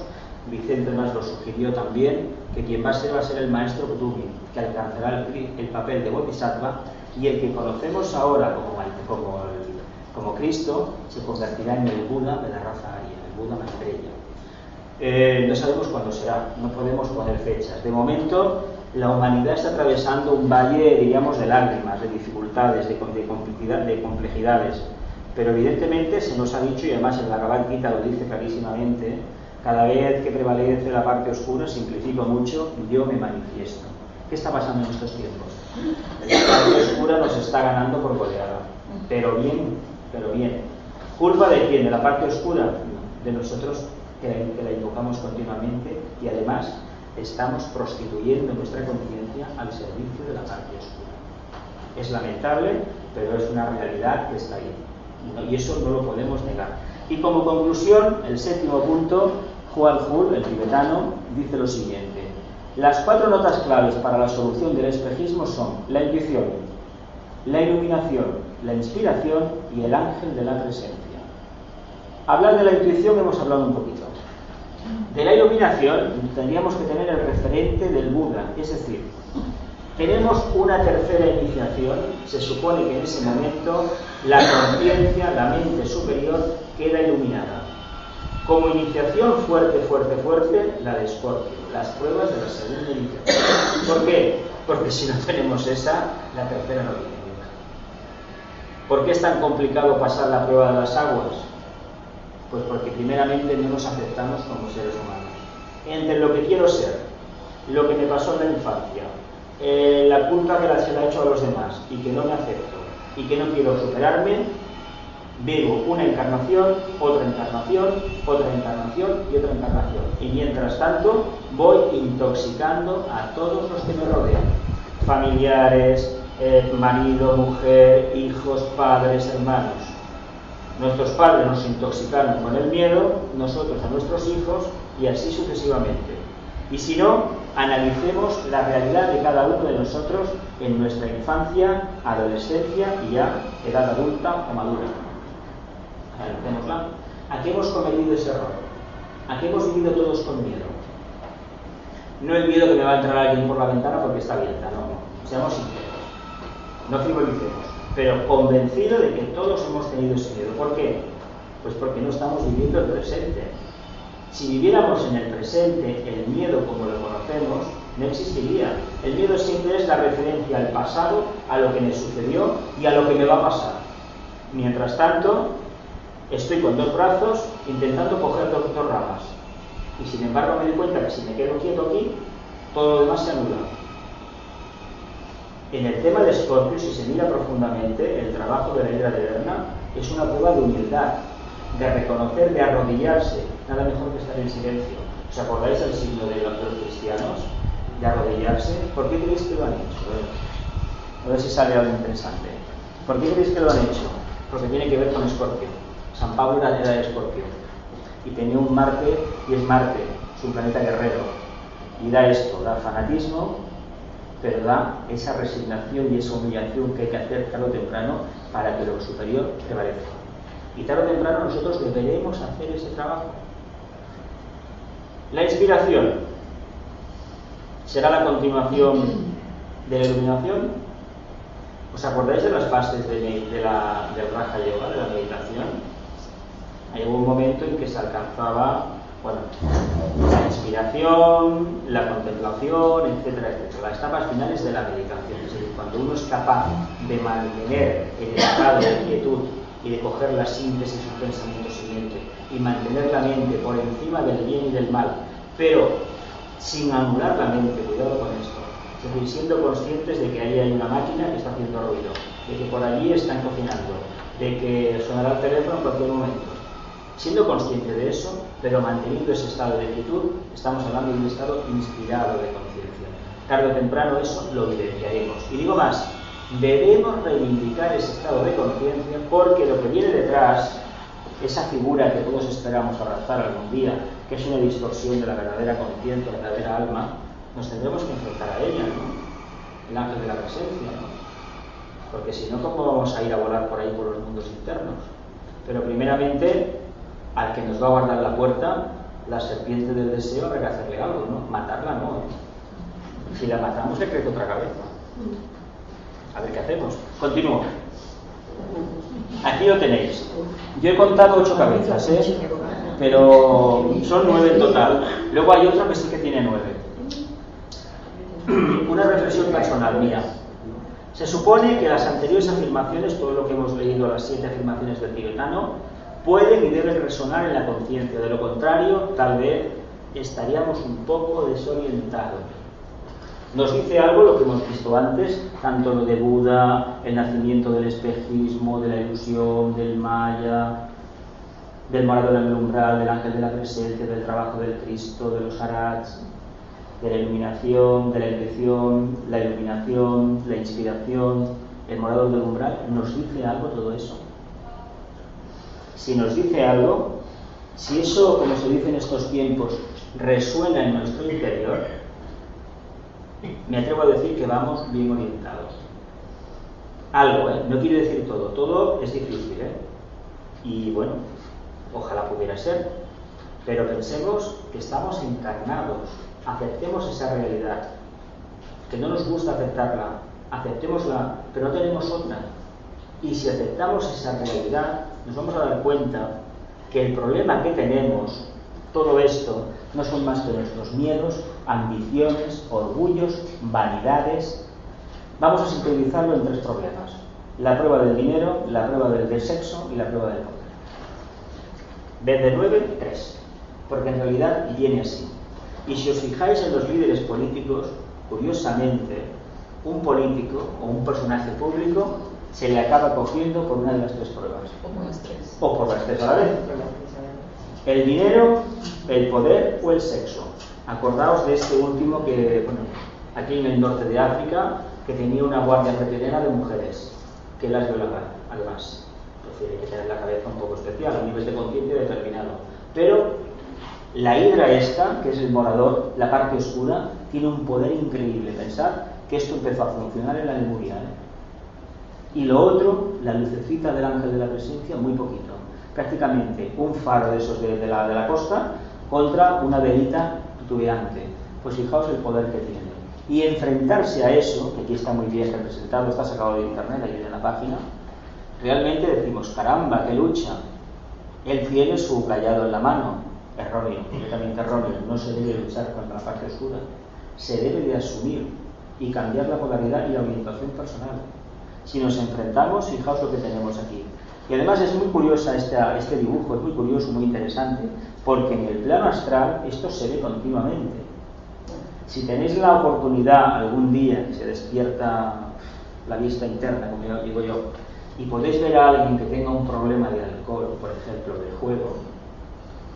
Speaker 1: Vicente más lo sugirió también, que quien va a ser va a ser el maestro Kutumi, que alcanzará el, el, papel de Bodhisattva, y el que conocemos ahora como, como, el, como Cristo se convertirá en el Buda de la raza aria, el Buda Maitreya. Eh, no sabemos cuándo será, no podemos poner fechas. De momento, la humanidad está atravesando un valle, diríamos, de lágrimas, de dificultades, de, de, de complejidades. Pero evidentemente se nos ha dicho, y además el Bhagavad Gita lo dice clarísimamente, cada vez que prevalece la parte oscura, simplifico mucho, yo me manifiesto. ¿Qué está pasando en estos tiempos? La parte oscura nos está ganando por goleada. Pero bien, pero bien. ¿Culpa de quién? ¿De la parte oscura? De nosotros que la, invocamos continuamente y además estamos prostituyendo nuestra conciencia al servicio de la parte oscura. Es lamentable, pero es una realidad que está ahí. Y eso no lo podemos negar. Y como conclusión, el séptimo punto, Juan Hul, el tibetano, dice lo siguiente. Las cuatro notas claves para la solución del espejismo son la intuición, la iluminación, la inspiración y el ángel de la presencia. Hablar de la intuición hemos hablado un poquito. De la iluminación tendríamos que tener el referente del Buda, es decir, tenemos una tercera iniciación, se supone que en ese momento la conciencia, la mente superior queda iluminada. Como iniciación fuerte, fuerte, fuerte, la de Scorpio, las pruebas de la segunda iniciación. ¿Por qué? Porque si no tenemos esa, la tercera no viene. ¿Por qué es tan complicado pasar la prueba de las aguas? Pues porque primeramente no nos aceptamos como seres humanos. Entre lo que quiero ser, lo que me pasó en la infancia, eh, la culpa que se la he hecho a los demás y que no me acepto y que no quiero superarme, vivo una encarnación, otra encarnación, otra encarnación y otra encarnación. Y mientras tanto voy intoxicando a todos los que me rodean. Familiares, eh, marido, mujer, hijos, padres, hermanos. Nuestros padres nos intoxicaron con el miedo, nosotros a nuestros hijos y así sucesivamente. Y si no, analicemos la realidad de cada uno de nosotros en nuestra infancia, adolescencia y ya edad adulta o madura. Analicémosla. ¿A qué hemos cometido ese error? ¿A qué hemos vivido todos con miedo? No el miedo que me va a entrar alguien por la ventana porque está abierta, no. Seamos sinceros. No frivolicemos. Pero convencido de que todos hemos tenido ese miedo. ¿Por qué? Pues porque no estamos viviendo el presente. Si viviéramos en el presente, el miedo como lo conocemos no existiría. El miedo siempre es la referencia al pasado, a lo que me sucedió y a lo que me va a pasar. Mientras tanto, estoy con dos brazos intentando coger dos, ramas. Y sin embargo me doy cuenta que si me quedo quieto aquí, todo lo demás se anula. En el tema de Scorpio, si se mira profundamente, el trabajo de la ira de Berna es una prueba de humildad, de reconocer, de arrodillarse. Nada mejor que estar en silencio. ¿Os acordáis del signo de los cristianos? De arrodillarse. ¿Por qué creéis que lo han hecho? A ver si sale algo interesante. ¿Por qué creéis que lo han hecho? Porque tiene que ver con Escorpio. San Pablo era de Escorpio. Y tenía un Marte, y es Marte, es un planeta guerrero. Y da esto, da fanatismo, pero da esa resignación y esa humillación que hay que hacer tarde o temprano para que lo superior prevalezca. Y tarde o temprano nosotros deberemos hacer ese trabajo. La inspiración será la continuación de la iluminación. ¿Os acordáis de las fases de, la, del Raja Yoga, de la meditación? Hay un momento en que se alcanzaba bueno, la inspiración, la contemplación, etcétera, etcétera. Las etapas finales de la meditación, es decir, cuando uno es capaz de mantener el estado de quietud y de coger la síntesis de un pensamiento siguiente y mantener la mente por encima del bien y del mal, pero sin anular la mente, cuidado con esto. Es decir, siendo conscientes de que ahí hay una máquina que está haciendo ruido, de que por allí están cocinando, de que sonará el teléfono en cualquier momento. Siendo consciente de eso, pero manteniendo ese estado de quietud, estamos hablando de un estado inspirado de conciencia. Tarde o temprano eso lo evidenciaremos. Y digo más, debemos reivindicar ese estado de conciencia porque lo que viene detrás, esa figura que todos esperamos abrazar algún día, que es una distorsión de la verdadera conciencia, la verdadera alma, nos tendremos que enfrentar a ella, ¿no? El ángel de la presencia, ¿no? Porque si no, ¿cómo vamos a ir a volar por ahí por los mundos internos? Pero primeramente, al que nos va a guardar la puerta, la serpiente del deseo, habrá que hacerle algo, ¿no? Matarla no. Si la matamos, le crece otra cabeza. A ver qué hacemos. Continúo. Aquí lo tenéis. Yo he contado ocho cabezas, ¿eh? pero son nueve en total. Luego hay otra que sí que tiene nueve. Una reflexión personal mía. Se supone que las anteriores afirmaciones, todo lo que hemos leído, las siete afirmaciones del tibetano, pueden y deben resonar en la conciencia. De lo contrario, tal vez estaríamos un poco desorientados. Nos dice algo lo que hemos visto antes, tanto lo de Buda, el nacimiento del espejismo, de la ilusión, del Maya, del morado del umbral, del ángel de la presencia, del trabajo del Cristo, de los arats, de la iluminación, de la elección, la iluminación, la inspiración, el morado del umbral. ¿Nos dice algo todo eso? Si nos dice algo, si eso, como se dice en estos tiempos, resuena en nuestro interior, me atrevo a decir que vamos bien orientados. Algo, ¿eh? No quiere decir todo. Todo es difícil, ¿eh? Y bueno, ojalá pudiera ser. Pero pensemos que estamos encarnados. Aceptemos esa realidad. Que no nos gusta aceptarla. Aceptémosla, pero no tenemos otra. Y si aceptamos esa realidad, nos vamos a dar cuenta que el problema que tenemos, todo esto, no son más que nuestros miedos, ambiciones, orgullos, vanidades. Vamos a sintetizarlo en tres problemas. La prueba del dinero, la prueba del sexo y la prueba del poder. Desde 9, 3. Porque en realidad viene así. Y si os fijáis en los líderes políticos, curiosamente, un político o un personaje público se le acaba cogiendo por una de las tres pruebas.
Speaker 3: O por las tres.
Speaker 1: O por las tres a la vez. El dinero, el poder o el sexo. Acordaos de este último que, bueno, aquí en el norte de África, que tenía una guardia repelena de mujeres, que las violaban, además. Prefiere que tener la cabeza un poco especial, un nivel de conciencia determinado. Pero la hidra esta, que es el morador, la parte oscura, tiene un poder increíble. Pensar que esto empezó a funcionar en la Lemuria. ¿eh? Y lo otro, la lucecita del ángel de la presencia, muy poquito. Prácticamente un faro de esos de, la, de la costa contra una velita titubeante. Pues fijaos el poder que tiene. Y enfrentarse a eso, que aquí está muy bien representado, está sacado de internet, ahí en la página, realmente decimos, caramba, qué lucha. Él tiene su callado en la mano, erróneo, completamente erróneo. No se debe luchar contra la parte oscura. Se debe de asumir y cambiar la polaridad y la orientación personal. Si nos enfrentamos, fijaos lo que tenemos aquí. Y además es muy curiosa esta, este dibujo, es muy curioso, muy interesante, porque en el plano astral esto se ve continuamente. Si tenéis la oportunidad algún día se despierta la vista interna, como digo yo, y podéis ver a alguien que tenga un problema de alcohol, por ejemplo, de juego,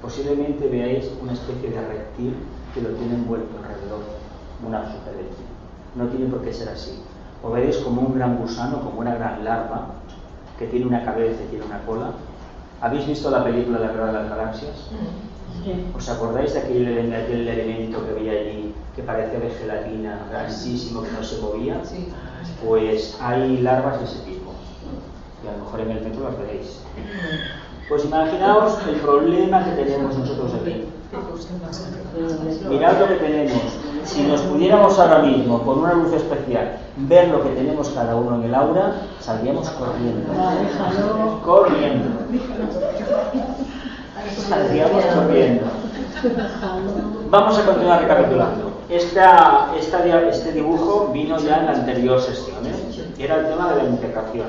Speaker 1: posiblemente veáis una especie de reptil que lo tiene envuelto alrededor, una sugerencia. No tiene por qué ser así. O veréis como un gran gusano, como una gran larva, que tiene una cabeza y tiene una cola. ¿Habéis visto la película La Guerra de las Galaxias? ¿Os acordáis de aquel, de aquel elemento que veía allí que parecía de gelatina, grasísimo, que no se movía?
Speaker 3: Sí.
Speaker 1: Pues hay larvas de ese tipo. Y a lo mejor en el metro las veréis. Pues imaginaos el problema que tenemos nosotros aquí. Mirad lo que tenemos. Si nos pudiéramos ahora mismo, con una luz especial, ver lo que tenemos cada uno en el aura, saldríamos corriendo. Corriendo. Saldríamos corriendo. Vamos a continuar recapitulando. Este dibujo vino ya en la anterior sesión. ¿eh? Era el tema de la integración.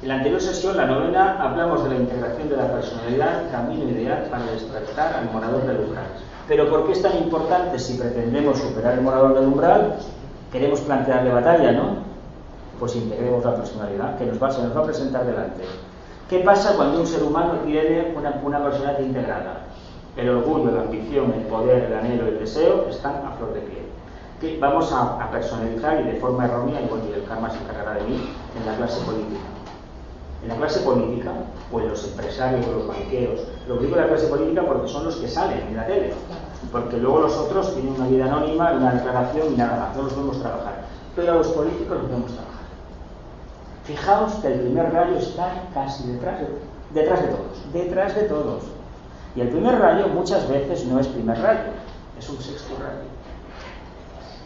Speaker 1: En la anterior sesión, la novena, hablamos de la integración de la personalidad, camino ideal para despertar al morador del umbral. Pero ¿por qué es tan importante si pretendemos superar el morador del umbral? Queremos plantearle batalla, ¿no? Pues integremos la personalidad, que nos va, se nos va a presentar delante. ¿Qué pasa cuando un ser humano tiene una, una personalidad integrada? El orgullo, la ambición, el poder, el anhelo, el deseo están a flor de piel. Vamos a, a personalizar y de forma errónea, y bueno, el karma se encargará de mí, en la clase política en la clase política o en los empresarios o los banqueros. Lo digo en la clase política porque son los que salen en la tele. Porque luego los otros tienen una vida anónima, una declaración y nada más. No los vemos trabajar. Pero a los políticos los vemos trabajar. Fijaos que el primer rayo está casi detrás de, detrás de todos. Detrás de todos. Y el primer rayo muchas veces no es primer rayo, es un sexto rayo.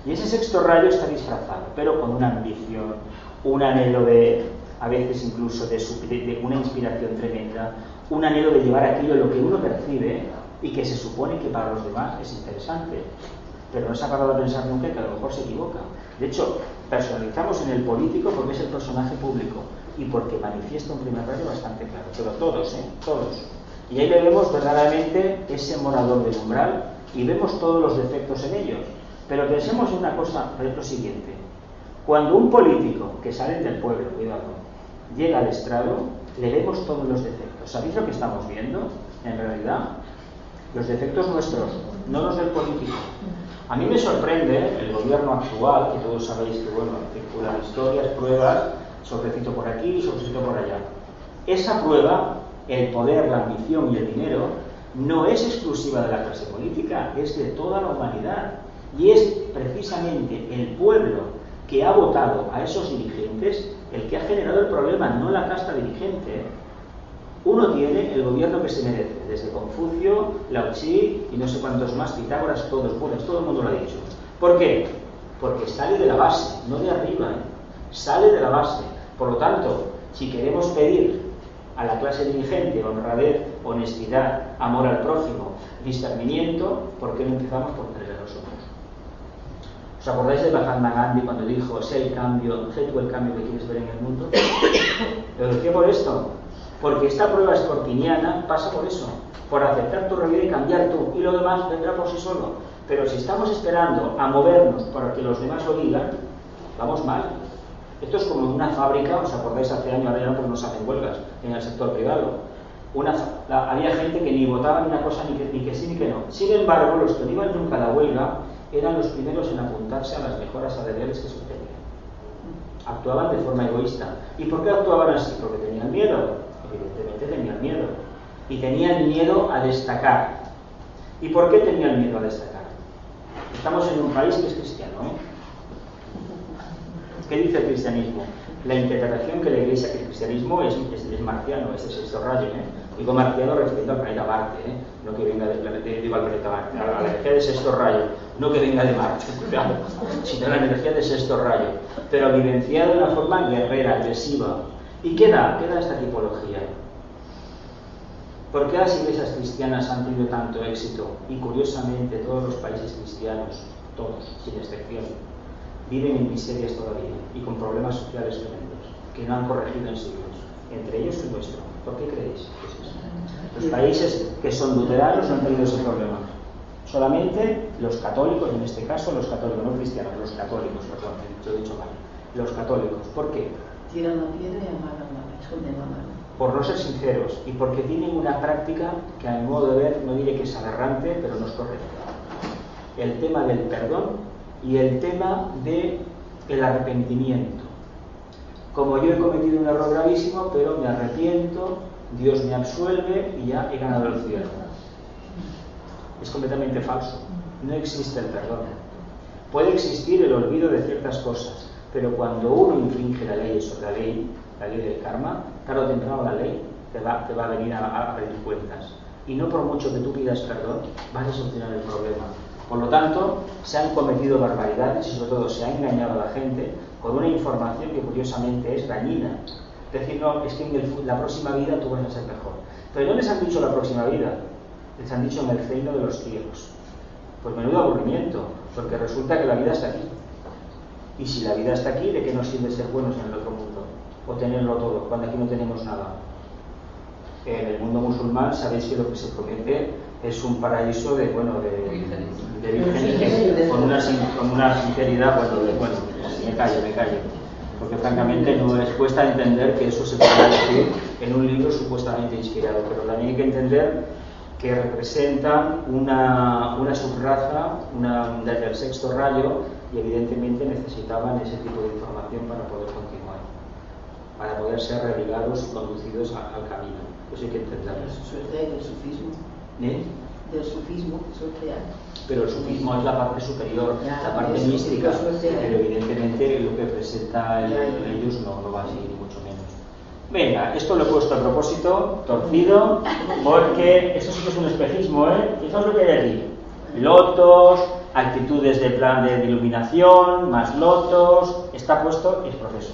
Speaker 1: Y ese sexto rayo está disfrazado, pero con una ambición, un anhelo de, a veces incluso de, una inspiración tremenda, un anhelo de llevar aquello lo que uno percibe y que se supone que para los demás es interesante. Pero no se ha parado a pensar nunca que a lo mejor se equivoca. De hecho, personalizamos en el político porque es el personaje público y porque manifiesta un primer rayo bastante claro. Pero todos, ¿eh? Todos. Y ahí le vemos verdaderamente ese morador del umbral y vemos todos los defectos en ellos. Pero pensemos en una cosa, es lo siguiente. Cuando un político que sale del pueblo, cuidado, llega al estrado, le vemos todos los defectos. ¿Sabéis lo que estamos viendo? En realidad, los defectos nuestros, no los del político. A mí me sorprende el gobierno actual, que todos sabéis que, bueno, circulan historias, pruebas, sobrecito por aquí, sobrecito por allá. Esa prueba, el poder, la ambición y el dinero, no es exclusiva de la clase política, es de toda la humanidad. Y es precisamente el pueblo que ha votado a esos dirigentes el que ha generado el problema, no la casta dirigente. Uno tiene el gobierno que se merece, desde Confucio, Lao Tzu y no sé cuántos más, Pitágoras, todos, buenos, todo el mundo lo ha dicho. ¿Por qué? Porque sale de la base, no de arriba, ¿eh? sale de la base. Por lo tanto, si queremos pedir a la clase dirigente honradez, honestidad, amor al prójimo, discernimiento, ¿por qué no empezamos por ojos? ¿Os acordáis de Mahatma Gandhi cuando dijo, sé el cambio, sé tú el cambio que quieres ver en el mundo? Lo decía por esto, porque esta prueba escorpiniana pasa por eso, por aceptar tu realidad y cambiar tú, y lo demás vendrá por sí solo. Pero si estamos esperando a movernos para que los demás lo digan, vamos mal. Esto es como una fábrica, os acordáis hace años, ahora ya no, no se hacen huelgas en el sector privado. Una, había gente que ni votaba ni una cosa, ni que, ni que sí ni que no. Sin embargo, los que no iban nunca a la huelga eran los primeros en apuntarse a las mejoras salariales que se obtenían. Actuaban de forma egoísta. ¿Y por qué actuaban así? Porque tenían miedo evidentemente tenían miedo. Y tenían miedo a destacar. ¿Y por qué tenían miedo a destacar? Estamos en un país que es cristiano. ¿eh? ¿Qué dice el cristianismo? La interpretación que la iglesia, que el cristianismo es, es, marciano, es el sexto rayo. ¿eh? Digo marciano respecto al planeta Marte, ¿eh? no que venga del planeta, digo la energía de sexto rayo, no que venga de Marte, cuidado, sino la energía de sexto rayo, pero vivenciada de una forma guerrera, agresiva, ¿Y qué da? ¿Qué da esta tipología? ¿Por qué las iglesias cristianas han tenido tanto éxito? Y curiosamente todos los países cristianos, todos, sin excepción, viven en miserias todavía y con problemas sociales tremendos, que no han corregido en siglos, entre ellos el nuestro. ¿Por qué creéis? Los países que son luteranos no han tenido ese problema. Solamente los católicos, en este caso los católicos, no cristianos, los católicos, perdón, lo he dicho mal. Los católicos. ¿Por qué?
Speaker 2: tiran la piedra y amagan la mano.
Speaker 1: Por no ser sinceros y porque tienen una práctica que a mi modo de ver no diré que es aberrante, pero no es correcta. El tema del perdón y el tema del el arrepentimiento. Como yo he cometido un error gravísimo, pero me arrepiento, Dios me absuelve y ya he ganado el cielo. Es completamente falso. No existe el perdón. Puede existir el olvido de ciertas cosas, pero cuando uno infringe la ley sobre la ley, la ley del karma, tarde o temprano la ley te va, te va a venir a, a pedir cuentas. Y no por mucho que tú pidas perdón, vas a solucionar el problema. Por lo tanto, se han cometido barbaridades y sobre todo se ha engañado a la gente con una información que curiosamente es dañina. Decir, no, es que en la próxima vida tú vas a ser mejor. Pero no les han dicho la próxima vida, les han dicho en el reino de los cielos. Pues menudo aburrimiento, porque resulta que la vida está aquí. Y si la vida está aquí, ¿de qué nos sirve ser buenos en el otro mundo? O tenerlo todo, cuando aquí no tenemos nada. En el mundo musulmán sabéis que lo que se promete es un paraíso de, bueno, de, de con una, con una sinceridad, bueno, de, bueno, me callo, me callo. Porque francamente no es cuesta entender que eso se pueda decir en un libro supuestamente inspirado, pero también hay que entender que representan una, una subraza una, desde el sexto rayo y evidentemente necesitaban ese tipo de información para poder continuar, para poder ser relegados y conducidos al camino. Eso hay que entenderlo.
Speaker 2: Eso es del sufismo.
Speaker 1: ¿Eh?
Speaker 2: Del sufismo, eso es real.
Speaker 1: Pero el sufismo es la parte superior, la parte mística, pero evidentemente lo que presenta el, ellos no, no va así, ni mucho menos. Venga, esto lo he puesto a propósito, torcido, porque eso sí que es un espejismo, ¿eh? Fijaos lo que hay aquí. Lotos, actitudes de plan de iluminación, más lotos, está puesto y es proceso.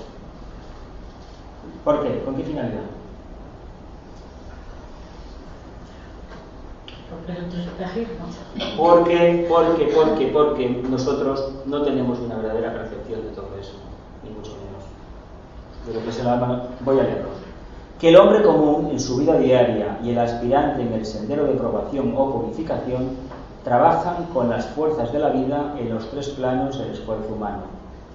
Speaker 1: ¿Por qué? ¿Con qué finalidad? Porque, porque, porque, porque nosotros no tenemos una verdadera percepción de todo eso, ni mucho menos. De lo que voy a leerlo. Que el hombre común en su vida diaria y el aspirante en el sendero de probación o purificación trabajan con las fuerzas de la vida en los tres planos del esfuerzo humano,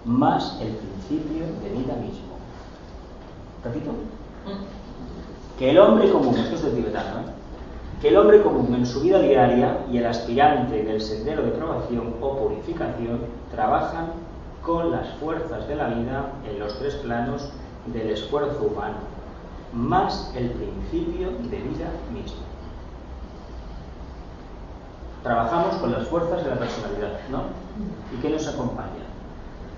Speaker 1: más el principio de vida mismo. Repito. Que el hombre común, esto es de tibetano, ¿eh? El hombre común en su vida diaria y el aspirante del sendero de probación o purificación trabajan con las fuerzas de la vida en los tres planos del esfuerzo humano, más el principio de vida mismo. Trabajamos con las fuerzas de la personalidad, ¿no? ¿Y qué nos acompaña?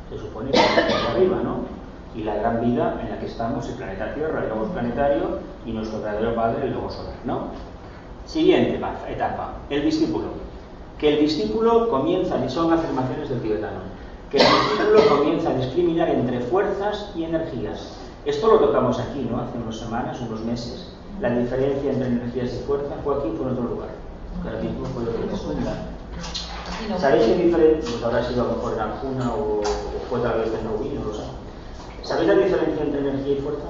Speaker 1: Se supone que de arriba, ¿no? Y la gran vida en la que estamos, el planeta Tierra, el logos planetario y nuestro verdadero padre, el logo solar, ¿no? Siguiente etapa, el discípulo. Que el discípulo comienza, y son afirmaciones del tibetano, que el discípulo comienza a discriminar entre fuerzas y energías. Esto lo tocamos aquí, ¿no? Hace unas semanas, unos meses. La diferencia entre energías y fuerzas fue aquí, fue en otro lugar. ¿Sabéis qué diferencia? Pues habrá sido a lo mejor en Arjuna o, fue tal vez en Naui, no lo sé. ¿Sabéis la diferencia entre energía y fuerza?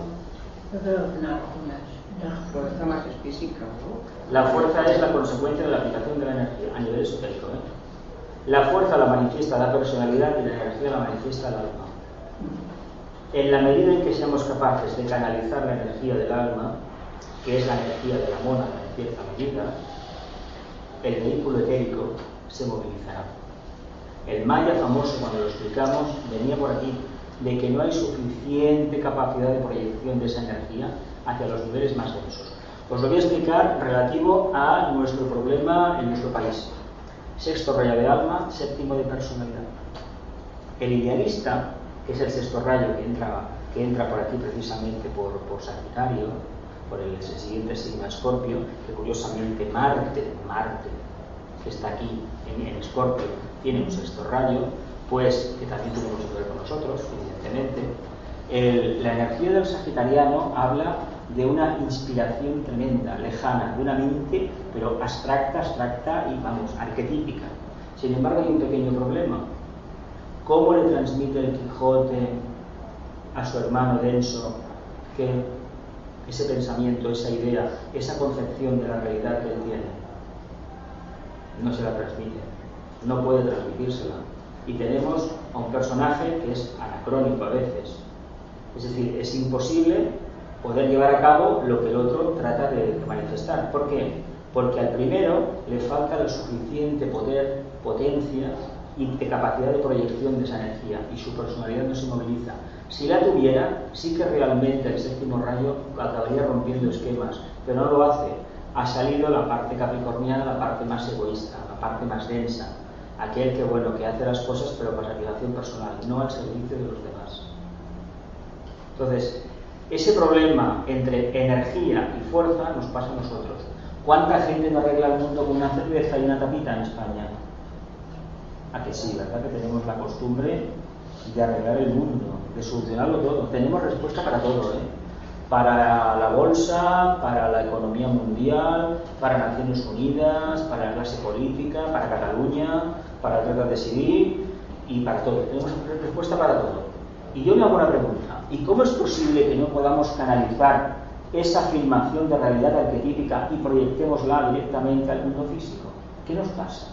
Speaker 2: La fuerza más es física, ¿no?
Speaker 1: La fuerza es la consecuencia de la aplicación de la energía a nivel esotérico. ¿eh? La fuerza la manifiesta la personalidad y la energía la manifiesta el alma. En la medida en que seamos capaces de canalizar la energía del alma, que es la energía de la mona en cierta medida, el vehículo etérico se movilizará. El Maya famoso, cuando lo explicamos, venía por aquí, de que no hay suficiente capacidad de proyección de esa energía hacia los niveles más densos. Os lo voy a explicar relativo a nuestro problema en nuestro país. Sexto rayo de alma, séptimo de personalidad. El idealista, que es el sexto rayo que entra, que entra por aquí precisamente por, por Sagitario, por el, siguiente signo Escorpio, que curiosamente Marte, Marte, que está aquí en Escorpio, tiene un sexto rayo, pues que también mucho que ver con nosotros, evidentemente. la energía del Sagitariano habla de una inspiración tremenda, lejana, de una mente, pero abstracta, abstracta y, vamos, arquetípica. Sin embargo, hay un pequeño problema. ¿Cómo le transmite el Quijote a su hermano denso que ese pensamiento, esa idea, esa concepción de la realidad que él tiene? No se la transmite, no puede transmitírsela. Y tenemos a un personaje que es anacrónico a veces. Es decir, es imposible poder llevar a cabo lo que el otro trata de, manifestar. ¿Por qué? Porque al primero le falta el suficiente poder, potencia y de capacidad de proyección de esa energía y su personalidad no se moviliza. Si la tuviera, sí que realmente el séptimo rayo acabaría rompiendo esquemas, pero no lo hace. Ha salido la parte capricorniana, la parte más egoísta, la parte más densa, aquel que bueno que hace las cosas pero para satisfacción personal, no al servicio de los demás. Entonces, ese problema entre energía y fuerza nos pasa a nosotros. ¿Cuánta gente no arregla el mundo con una cerveza y una tapita en España? A que sí, ¿verdad? Que tenemos la costumbre de arreglar el mundo, de solucionarlo todo. Tenemos respuesta para todo, ¿eh? Para la bolsa, para la economía mundial, para Naciones Unidas, para la clase política, para Cataluña, para el de decidir y para todo. Tenemos respuesta para todo. Y yo me hago una pregunta. ¿Y cómo es posible que no podamos canalizar esa afirmación de realidad arquetípica y proyectémosla directamente al mundo físico? ¿Qué nos pasa?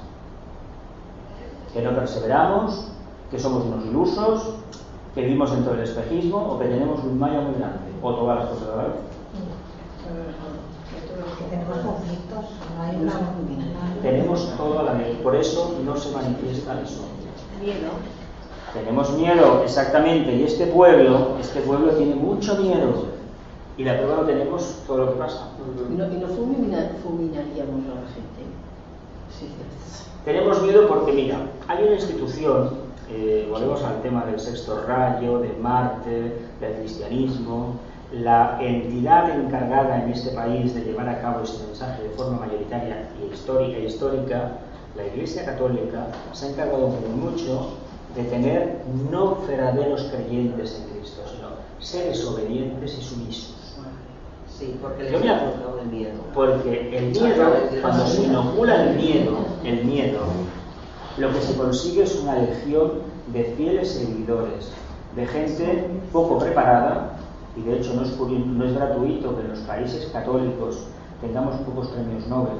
Speaker 1: ¿Que no perseveramos? ¿Que somos unos ilusos? ¿Que vivimos dentro del espejismo? ¿O que tenemos un maya muy grande? ¿O todas las cosas a la vez?
Speaker 3: tenemos conflictos,
Speaker 1: Tenemos todo a la vez, por eso no se manifiesta eso.
Speaker 3: Miedo.
Speaker 1: Tenemos miedo, exactamente, y este pueblo, este pueblo tiene mucho miedo. Y la prueba lo tenemos todo lo que pasa.
Speaker 2: ¿Y no, fulminaríamos a la gente? Sí.
Speaker 1: Tenemos miedo porque, mira, hay una institución, eh, volvemos al tema del sexto rayo, de Marte, del cristianismo, la entidad encargada en este país de llevar a cabo ese mensaje de forma mayoritaria y histórica y histórica, la Iglesia Católica, se ha encargado mucho de tener no verdaderos creyentes en Cristo, sino seres obedientes y sumisos.
Speaker 2: Sí, porque les el miedo.
Speaker 1: Porque el miedo, cuando se inocula el miedo, el miedo, lo que se consigue es una legión de fieles seguidores, de gente poco preparada, y de hecho no es, no es gratuito que en los países católicos tengamos pocos premios Nobel,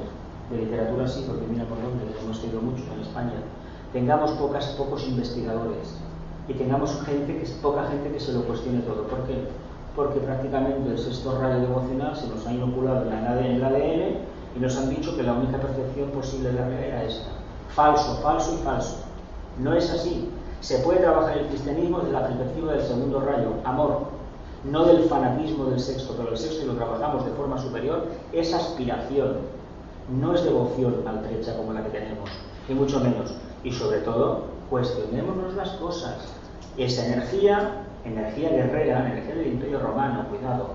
Speaker 1: de literatura sí, porque mira por dónde, hemos tenido mucho en España, tengamos pocos investigadores y tengamos gente que, poca gente que se lo cuestione todo. ¿Por qué? Porque prácticamente el sexto rayo devocional se nos ha inoculado en el ADN y nos han dicho que la única percepción posible de la realidad era esta. Falso, falso y falso. No es así. Se puede trabajar el cristianismo desde la perspectiva del segundo rayo, amor, no del fanatismo del sexto, pero el sexto, y lo trabajamos de forma superior, es aspiración, no es devoción maltrecha como la que tenemos, ni mucho menos. Y sobre todo, cuestionémonos las cosas. Esa energía, energía guerrera, energía del imperio romano, cuidado,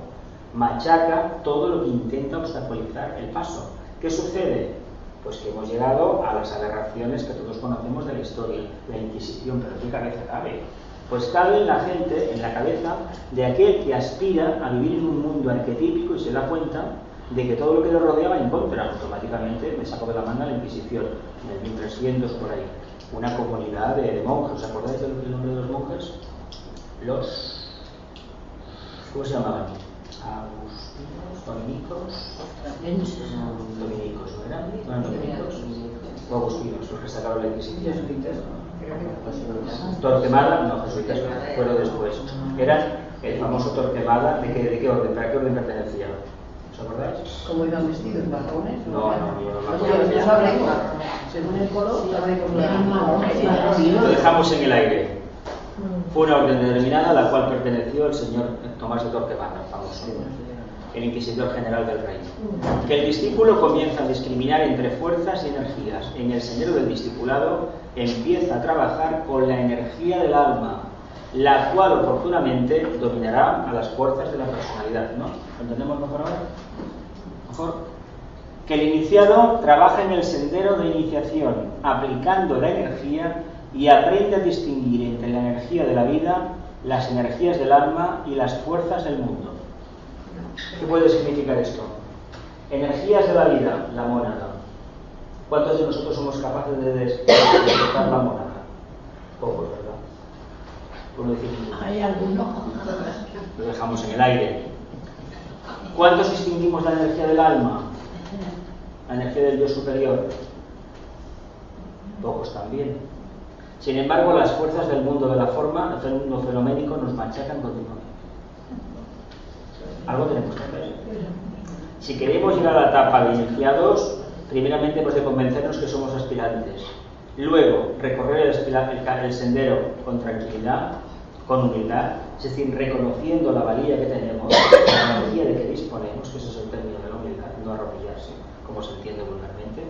Speaker 1: machaca todo lo que intenta obstaculizar el paso. ¿Qué sucede? Pues que hemos llegado a las aberraciones que todos conocemos de la historia, la Inquisición, pero ¿qué cabeza cabe? Pues cabe en la gente, en la cabeza de aquel que aspira a vivir en un mundo arquetípico y se da cuenta de que todo lo que le rodeaba en contra. Automáticamente me sacó de la manga la Inquisición, en el 1300 por ahí. Una comunidad de, monjes, ¿os acordáis del nombre de los monjes? Los. ¿Cómo se llamaban? Agustinos, dominicos. Dominicos, ¿no eran? ¿No eran dominicos? O agustinos, los que sacaron la Inquisición. Torquemada, no, jesuitas, fueron después. Eran el famoso Torquemada, ¿de qué, de qué orden? ¿Para qué orden pertenecía? ¿Os acordáis?
Speaker 2: ¿Cómo iban vestidos? ¿Marrones?
Speaker 1: No, no, no.
Speaker 2: Según el color,
Speaker 1: Lo dejamos en el aire. Fue una orden determinada a la cual perteneció el señor Tomás de Torquemada, famoso, el inquisidor general del reino. Que el discípulo comienza a discriminar entre fuerzas y energías. En el sendero del discipulado empieza a trabajar con la energía del alma, la cual oportunamente dominará a las fuerzas de la personalidad. ¿no? ¿Lo entendemos mejor ahora? ¿Mejor? Que el iniciado trabaja en el sendero de iniciación, aplicando la energía y aprende a distinguir entre la energía de la vida, las energías del alma y las fuerzas del mundo. ¿Qué puede significar esto? Energías de la vida, la monada. ¿Cuántos de nosotros somos capaces de despertar la monada? Pocos, ¿verdad?
Speaker 2: Hay algunos.
Speaker 1: Lo dejamos en el aire. ¿Cuántos distinguimos la energía del alma? La energía del Dios superior. Pocos también. Sin embargo, las fuerzas del mundo de la forma, el mundo fenoménico, nos machacan continuamente. Algo tenemos que hacer. Si queremos llegar a la etapa de iniciados, primeramente hemos de convencernos que somos aspirantes. Luego, recorrer el, el sendero con tranquilidad, con humildad, es decir, reconociendo la valía que tenemos, la energía de que disponemos, que ese es el término de la humildad, no arrodillarse, como se entiende vulgarmente,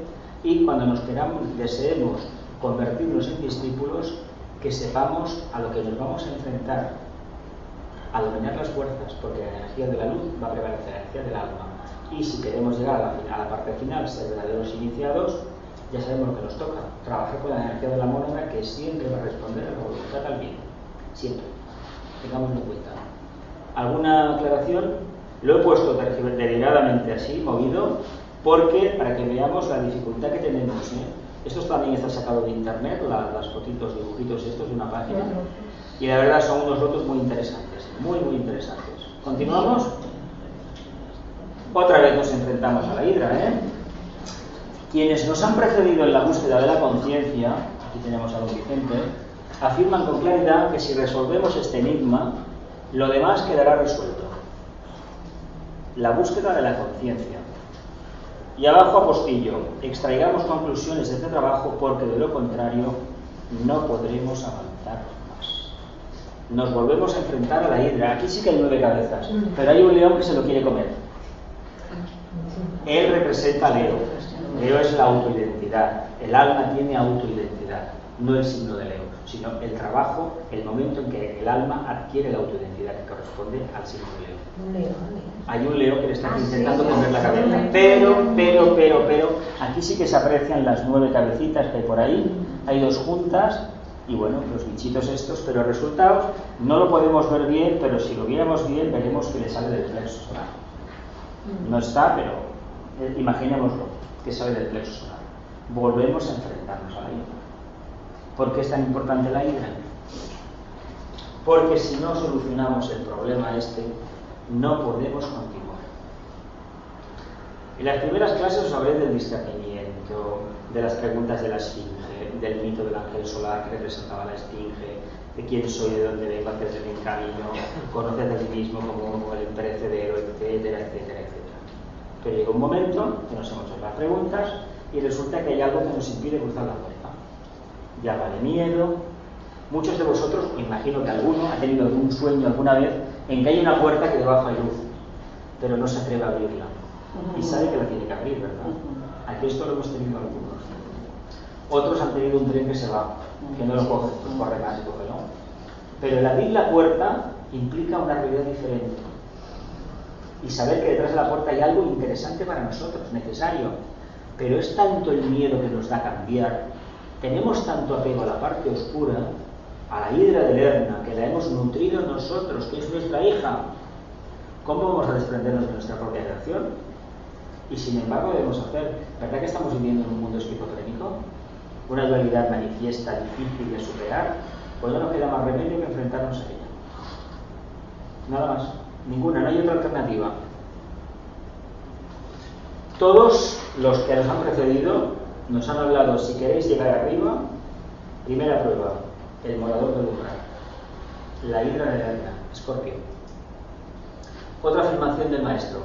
Speaker 1: y cuando nos queramos, deseemos convertirnos en discípulos, que sepamos a lo que nos vamos a enfrentar, a dominar las fuerzas, porque la energía de la luz va a prevalecer la energía del alma. Y si queremos llegar a la, a la parte final, ser verdaderos iniciados, ya sabemos lo que nos toca, trabajar con la energía de la moneda que siempre va a responder a la voluntad al bien siempre. Tengámoslo en cuenta. ¿Alguna aclaración? Lo he puesto deliberadamente así, movido, porque para que veamos la dificultad que tenemos. ¿eh? Esto también está sacado de internet, las fotitos, dibujitos estos de una página. Y la verdad son unos rotos muy interesantes, muy, muy interesantes. ¿Continuamos? Otra vez nos enfrentamos a la hidra, ¿eh? Quienes nos han precedido en la búsqueda de la conciencia, aquí tenemos a don Vicente, afirman con claridad que si resolvemos este enigma, lo demás quedará resuelto. La búsqueda de la conciencia. Y abajo apostillo, extraigamos conclusiones de este trabajo porque de lo contrario no podremos avanzar más. Nos volvemos a enfrentar a la hidra. Aquí sí que hay nueve cabezas, mm. pero hay un león que se lo quiere comer. Él representa a Leo. Leo es la autoidentidad. El alma tiene autoidentidad, no el signo de Leo sino el trabajo, el momento en que el alma adquiere la autoidentidad que corresponde al signo de Leo. Hay un Leo que le está ah, intentando poner la cabeza, pero, pero, pero, pero, aquí sí que se aprecian las nueve cabecitas que hay por ahí, hay dos juntas, y bueno, los bichitos estos, pero el resultado no lo podemos ver bien, pero si lo viéramos bien, veremos que le sale del plexo solar. No está, pero eh, imaginémoslo, que sale del plexo solar. Volvemos a enfrentarnos a la ira. ¿Por qué es tan importante la hidra? Porque si no solucionamos el problema este, no podemos continuar. En las primeras clases os hablé del discernimiento, de las preguntas de la esfinge, del mito del ángel solar que representaba la esfinge, de quién soy, de dónde vengo, hacia el camino, conoce a ti mismo como, el perecedero, etcétera, etcétera, etcétera. Pero llega un momento que nos hemos hecho las preguntas y resulta que hay algo que nos impide cruzar la puerta. Ya vale miedo. Muchos de vosotros, imagino que alguno, ha tenido algún sueño alguna vez en que hay una puerta que debajo hay luz, pero no se atreve a abrirla. Y sabe que la tiene que abrir, ¿verdad? Aquí esto lo hemos tenido algunos. Otros han tenido un tren que se va, que no lo coge, pues corre más y coge, ¿no? Pero el abrir la puerta implica una realidad diferente. Y saber que detrás de la puerta hay algo interesante para nosotros, necesario. Pero es tanto el miedo que nos da cambiar, tenemos tanto apego a la parte oscura, a la hidra de Lerna, que la hemos nutrido nosotros, que es nuestra hija. ¿Cómo vamos a desprendernos de nuestra propia creación? Y sin embargo debemos hacer. ¿Verdad que estamos viviendo en un mundo esquizofrénico? Una dualidad manifiesta, difícil de superar, pues no nos queda más remedio que enfrentarnos a ella. Nada más. Ninguna, no hay otra alternativa. Todos los que nos han precedido nos han hablado, si queréis llegar arriba, primera prueba, el morador del umbral, la hidra de la Escorpio. Otra afirmación del maestro.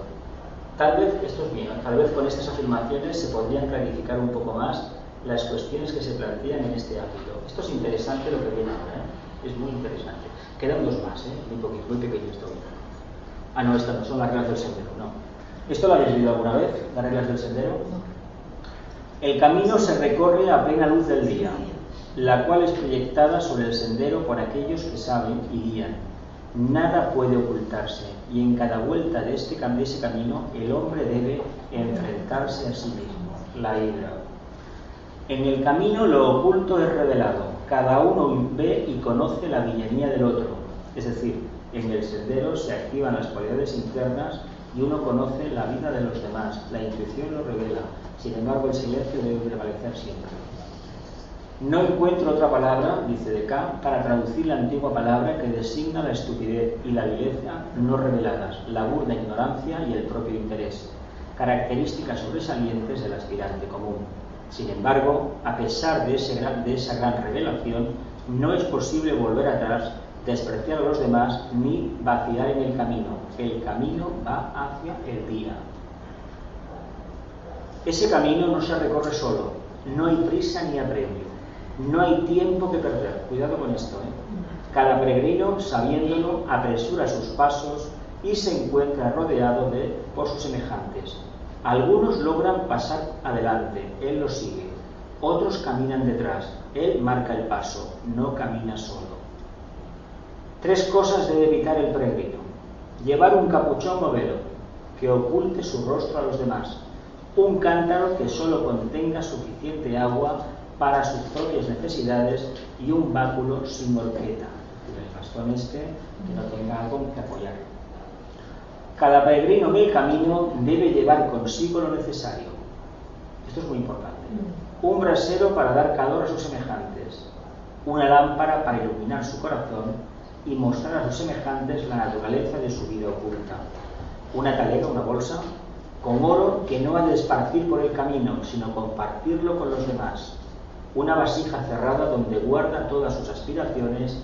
Speaker 1: Tal vez, esto es mío, tal vez con estas afirmaciones se podrían clarificar un poco más las cuestiones que se plantean en este ámbito. Esto es interesante lo que viene ahora, ¿eh? es muy interesante. Quedan dos más, ¿eh? muy, poquito, muy pequeño esto. Ah, no, estas no son las reglas del sendero, no. ¿Esto lo habéis leído alguna vez, las reglas del sendero? El camino se recorre a plena luz del día, la cual es proyectada sobre el sendero por aquellos que saben y guían. Nada puede ocultarse y en cada vuelta de, este, de ese camino el hombre debe enfrentarse a sí mismo, la hidra. En el camino lo oculto es revelado, cada uno ve y conoce la villanía del otro, es decir, en el sendero se activan las cualidades internas y uno conoce la vida de los demás, la intuición lo revela, sin embargo el silencio debe prevalecer siempre. No encuentro otra palabra, dice de K, para traducir la antigua palabra que designa la estupidez y la vileza no reveladas, la burda ignorancia y el propio interés, características sobresalientes del aspirante común. Sin embargo, a pesar de, de esa gran revelación, no es posible volver atrás, despreciar a los demás ni vaciar en el camino. El camino va hacia el día. Ese camino no se recorre solo, no hay prisa ni apremio no hay tiempo que perder. Cuidado con esto. ¿eh? Cada peregrino, sabiéndolo, apresura sus pasos y se encuentra rodeado de, por sus semejantes. Algunos logran pasar adelante, él los sigue. Otros caminan detrás, él marca el paso, no camina solo. Tres cosas debe evitar el peregrino. Llevar un capuchón modelo que oculte su rostro a los demás. Un cántaro que solo contenga suficiente agua para sus propias necesidades y un báculo sin morqueta, el bastón este que no tenga algo que apoyar. Cada peregrino del camino debe llevar consigo lo necesario. Esto es muy importante. Un brasero para dar calor a sus semejantes, una lámpara para iluminar su corazón y mostrar a sus semejantes la naturaleza de su vida oculta, una talera, una bolsa, con oro que no ha de esparcir por el camino, sino compartirlo con los demás, una vasija cerrada donde guarda todas sus aspiraciones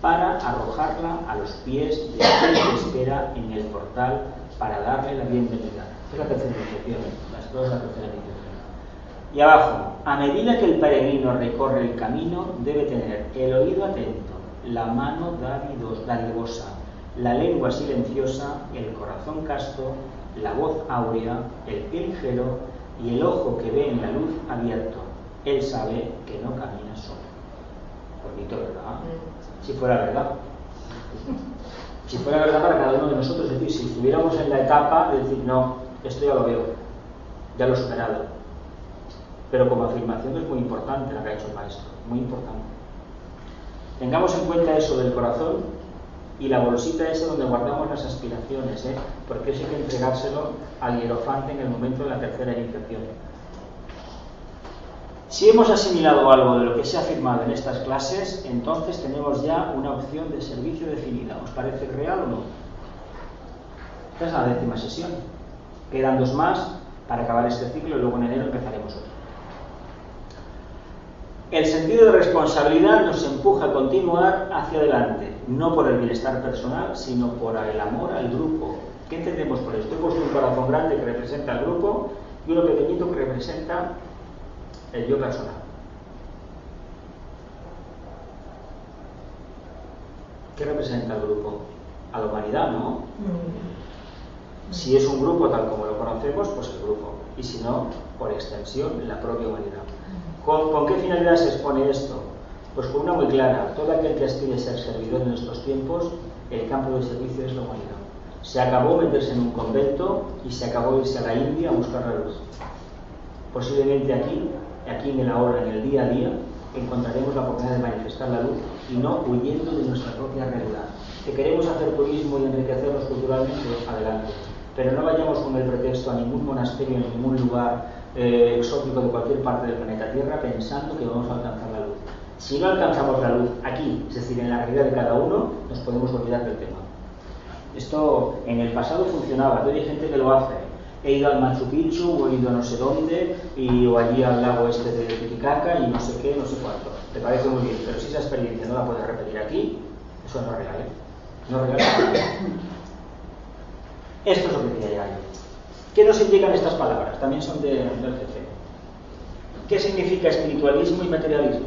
Speaker 1: para arrojarla a los pies de aquel que espera en el portal para darle la bienvenida. es la tercera las dos la tercera. Y abajo, a medida que el peregrino recorre el camino, debe tener el oído atento, la mano dadivosa, la lengua silenciosa, el corazón casto, la voz áurea, el pie ligero y el ojo que ve en la luz abierto él sabe que no camina solo. Bonito, ¿verdad? Si fuera verdad. Si fuera verdad para cada uno de nosotros, es decir, si estuviéramos en la etapa de decir, no, esto ya lo veo, ya lo he superado. Pero como afirmación es muy importante la que ha hecho el maestro, muy importante. Tengamos en cuenta eso del corazón y la bolsita esa donde guardamos las aspiraciones, ¿eh? porque eso hay que entregárselo al hierofante en el momento de la tercera iniciación. Si hemos asimilado algo de lo que se ha afirmado en estas clases, entonces tenemos ya una opción de servicio definida. ¿Os parece real o no? Esta es la décima sesión. Quedan dos más para acabar este ciclo y luego en enero empezaremos otro. El sentido de responsabilidad nos empuja a continuar hacia adelante, no por el bienestar personal, sino por el amor al grupo. ¿Qué entendemos por esto? He puesto un corazón grande que representa al grupo y uno pequeñito que representa el yo personal. ¿Qué representa el grupo? A la humanidad, ¿no?
Speaker 2: Mm.
Speaker 1: Si es un grupo tal como lo conocemos, pues el grupo. Y si no, por extensión, la propia humanidad. ¿Con, qué finalidad se expone esto? Pues con una muy clara. Todo aquel que aspire a ser servidor en estos tiempos, el campo de servicio es la humanidad. Se acabó meterse en un convento y se acabó irse a la India a buscar la luz. Posiblemente aquí, aquí en el ahora, en el día a día, encontraremos la oportunidad de manifestar la luz y no huyendo de nuestra propia realidad. Que queremos hacer turismo y enriquecernos culturalmente, adelante. Pero no vayamos con el pretexto a ningún monasterio, en ningún lugar eh, exótico de cualquier parte del planeta Tierra pensando que vamos a alcanzar la luz. Si no alcanzamos la luz aquí, es decir, en la realidad de cada uno, nos podemos olvidar del tema. Esto en el pasado funcionaba, todavía hay gente que lo hace. He ido al Machu Picchu o he ido a no sé dónde y, o allí al lago este de Titicaca y no sé qué, no sé cuánto. Te parece muy bien, pero si esa experiencia no la puedes repetir aquí, eso no es real. ¿eh? No es real. Esto es lo que quería llegar yo. ¿Qué nos indican estas palabras? También son de, del jefe. ¿Qué significa espiritualismo y materialismo?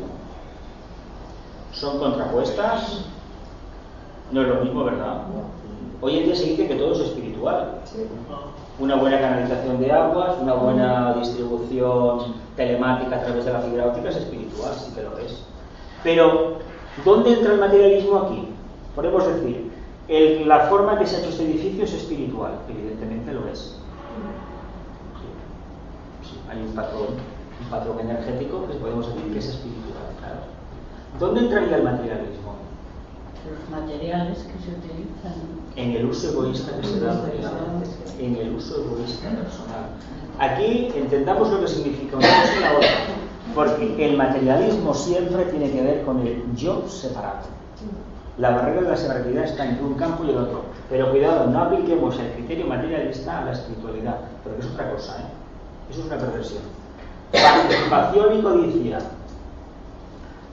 Speaker 1: ¿Son contrapuestas? No es lo mismo, ¿verdad? Hoy en día se dice que todo es espiritual. Una buena canalización de aguas, una buena distribución telemática a través de la fibra óptica es espiritual, sí que lo es. Pero, ¿dónde entra el materialismo aquí? Podemos decir, el, la forma que se ha hecho este edificio es espiritual, evidentemente lo es. Sí, sí, hay un patrón, un patrón energético que podemos decir que es espiritual, claro. ¿Dónde entraría el materialismo?
Speaker 2: Los materiales que se utilizan.
Speaker 1: En el uso egoísta que se da. En el uso egoísta personal. Aquí entendamos lo que significa una cosa y la otra. Porque el materialismo siempre tiene que ver con el yo separado. La barrera de la separabilidad está entre un campo y el otro. Pero cuidado, no apliquemos el criterio materialista a la espiritualidad, porque es otra cosa, ¿eh? Eso es una perversión. Participación y codicia.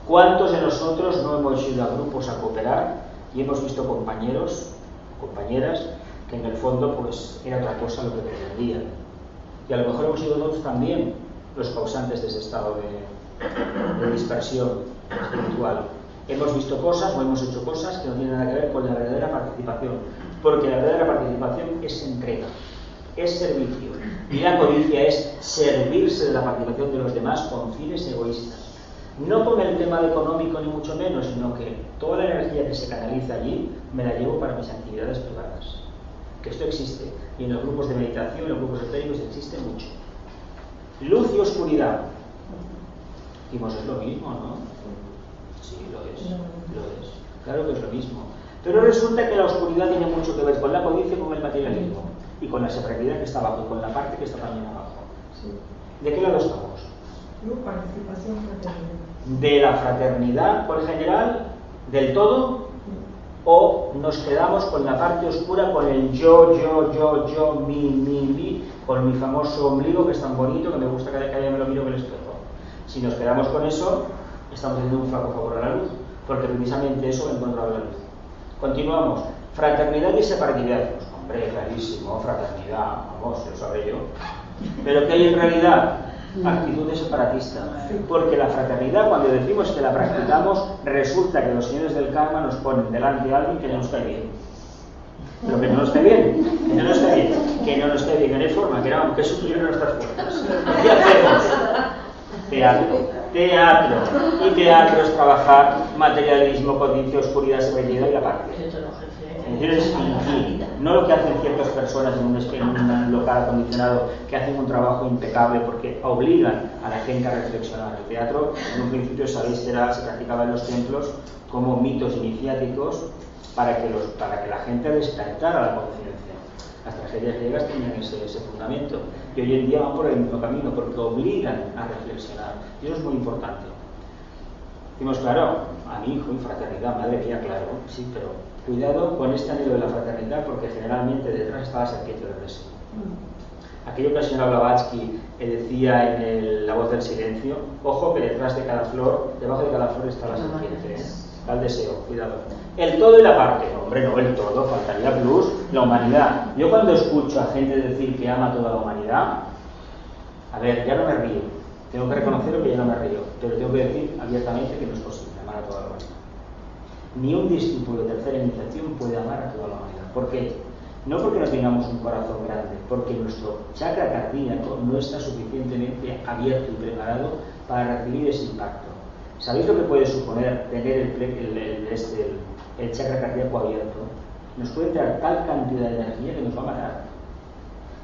Speaker 1: ¿Cuántos de nosotros no hemos ido a grupos a cooperar y hemos visto compañeros, compañeras, que en el fondo pues era otra cosa lo que pretendían? Y a lo mejor hemos sido nosotros también los causantes de ese estado de, de dispersión espiritual. Hemos visto cosas o hemos hecho cosas que no tienen nada que ver con la verdadera participación, porque la verdadera participación es entrega, es servicio. Y la codicia es servirse de la participación de los demás con fines egoístas. No con el tema económico ni mucho menos, sino que toda la energía que se canaliza allí me la llevo para mis actividades privadas. Que esto existe. Y en los grupos de meditación, en los grupos etéricos existe mucho. Luz y oscuridad. Dijimos, es lo mismo, ¿no? Sí, lo es. Lo es. Claro que es lo mismo. Pero resulta que la oscuridad tiene mucho que ver con la codicia y con el materialismo. Y con la separatidad que está abajo y con la parte que está también abajo. ¿De qué lado estamos?
Speaker 4: participación fraternidad.
Speaker 1: de la fraternidad por general, del todo, o nos quedamos con la parte oscura, con el yo, yo, yo, yo, mi, mi, mi, con mi famoso ombligo que es tan bonito que me gusta cada vez que me lo miro en el espejo. Si nos quedamos con eso, estamos haciendo un flaco favor a la luz, porque precisamente eso encontrado la luz. Continuamos. Fraternidad y separatidad. Hombre, clarísimo, fraternidad, vamos, lo sabré yo. Pero ¿qué hay en realidad? actitudes separatistas. Porque la fraternidad, cuando decimos que la practicamos, resulta que los señores del karma nos ponen delante a alguien que no nos cae bien. Pero que no nos cae bien, que no nos cae bien, que no nos cae bien, que no hay forma, que no, que es superior a nuestras fuerzas. ¿Qué hacemos? Teatro, teatro. Y teatro es trabajar materialismo, codicia, oscuridad, severidad y la parte. Fingir, no lo que hacen ciertas personas en un, local acondicionado que hacen un trabajo impecable porque obligan a la gente a reflexionar. El teatro, en un principio, sabéis que se practicaba en los templos como mitos iniciáticos para que, los, para que la gente despertara la conciencia. Las tragedias griegas tenían ese, ese, fundamento y hoy en día van por el mismo camino porque obligan a reflexionar. Y eso es muy importante. Decimos, claro, a mi hijo y fraternidad, madre mía, claro, sí, pero cuidado con este anhelo de la fraternidad porque generalmente detrás está la serpiente del beso. aquello que el señor Blavatsky decía en La voz del silencio, ojo que detrás de cada flor, debajo de cada flor está la serpiente, está el deseo, cuidado. El todo y la parte, hombre, no el todo, faltaría plus, la humanidad. Yo cuando escucho a gente decir que ama a toda la humanidad, a ver, ya no me río, tengo que reconocer que ya no me río, pero tengo que decir abiertamente que no es posible amar a toda la humanidad. Ni un discípulo de tercera iniciación puede amar a toda la humanidad. ¿Por qué? No porque no tengamos un corazón grande, porque nuestro chakra cardíaco no está suficientemente abierto y preparado para recibir ese impacto. ¿Sabéis lo que puede suponer tener el, este, el, chakra cardíaco abierto? Nos puede dar tal cantidad de energía que nos va a matar.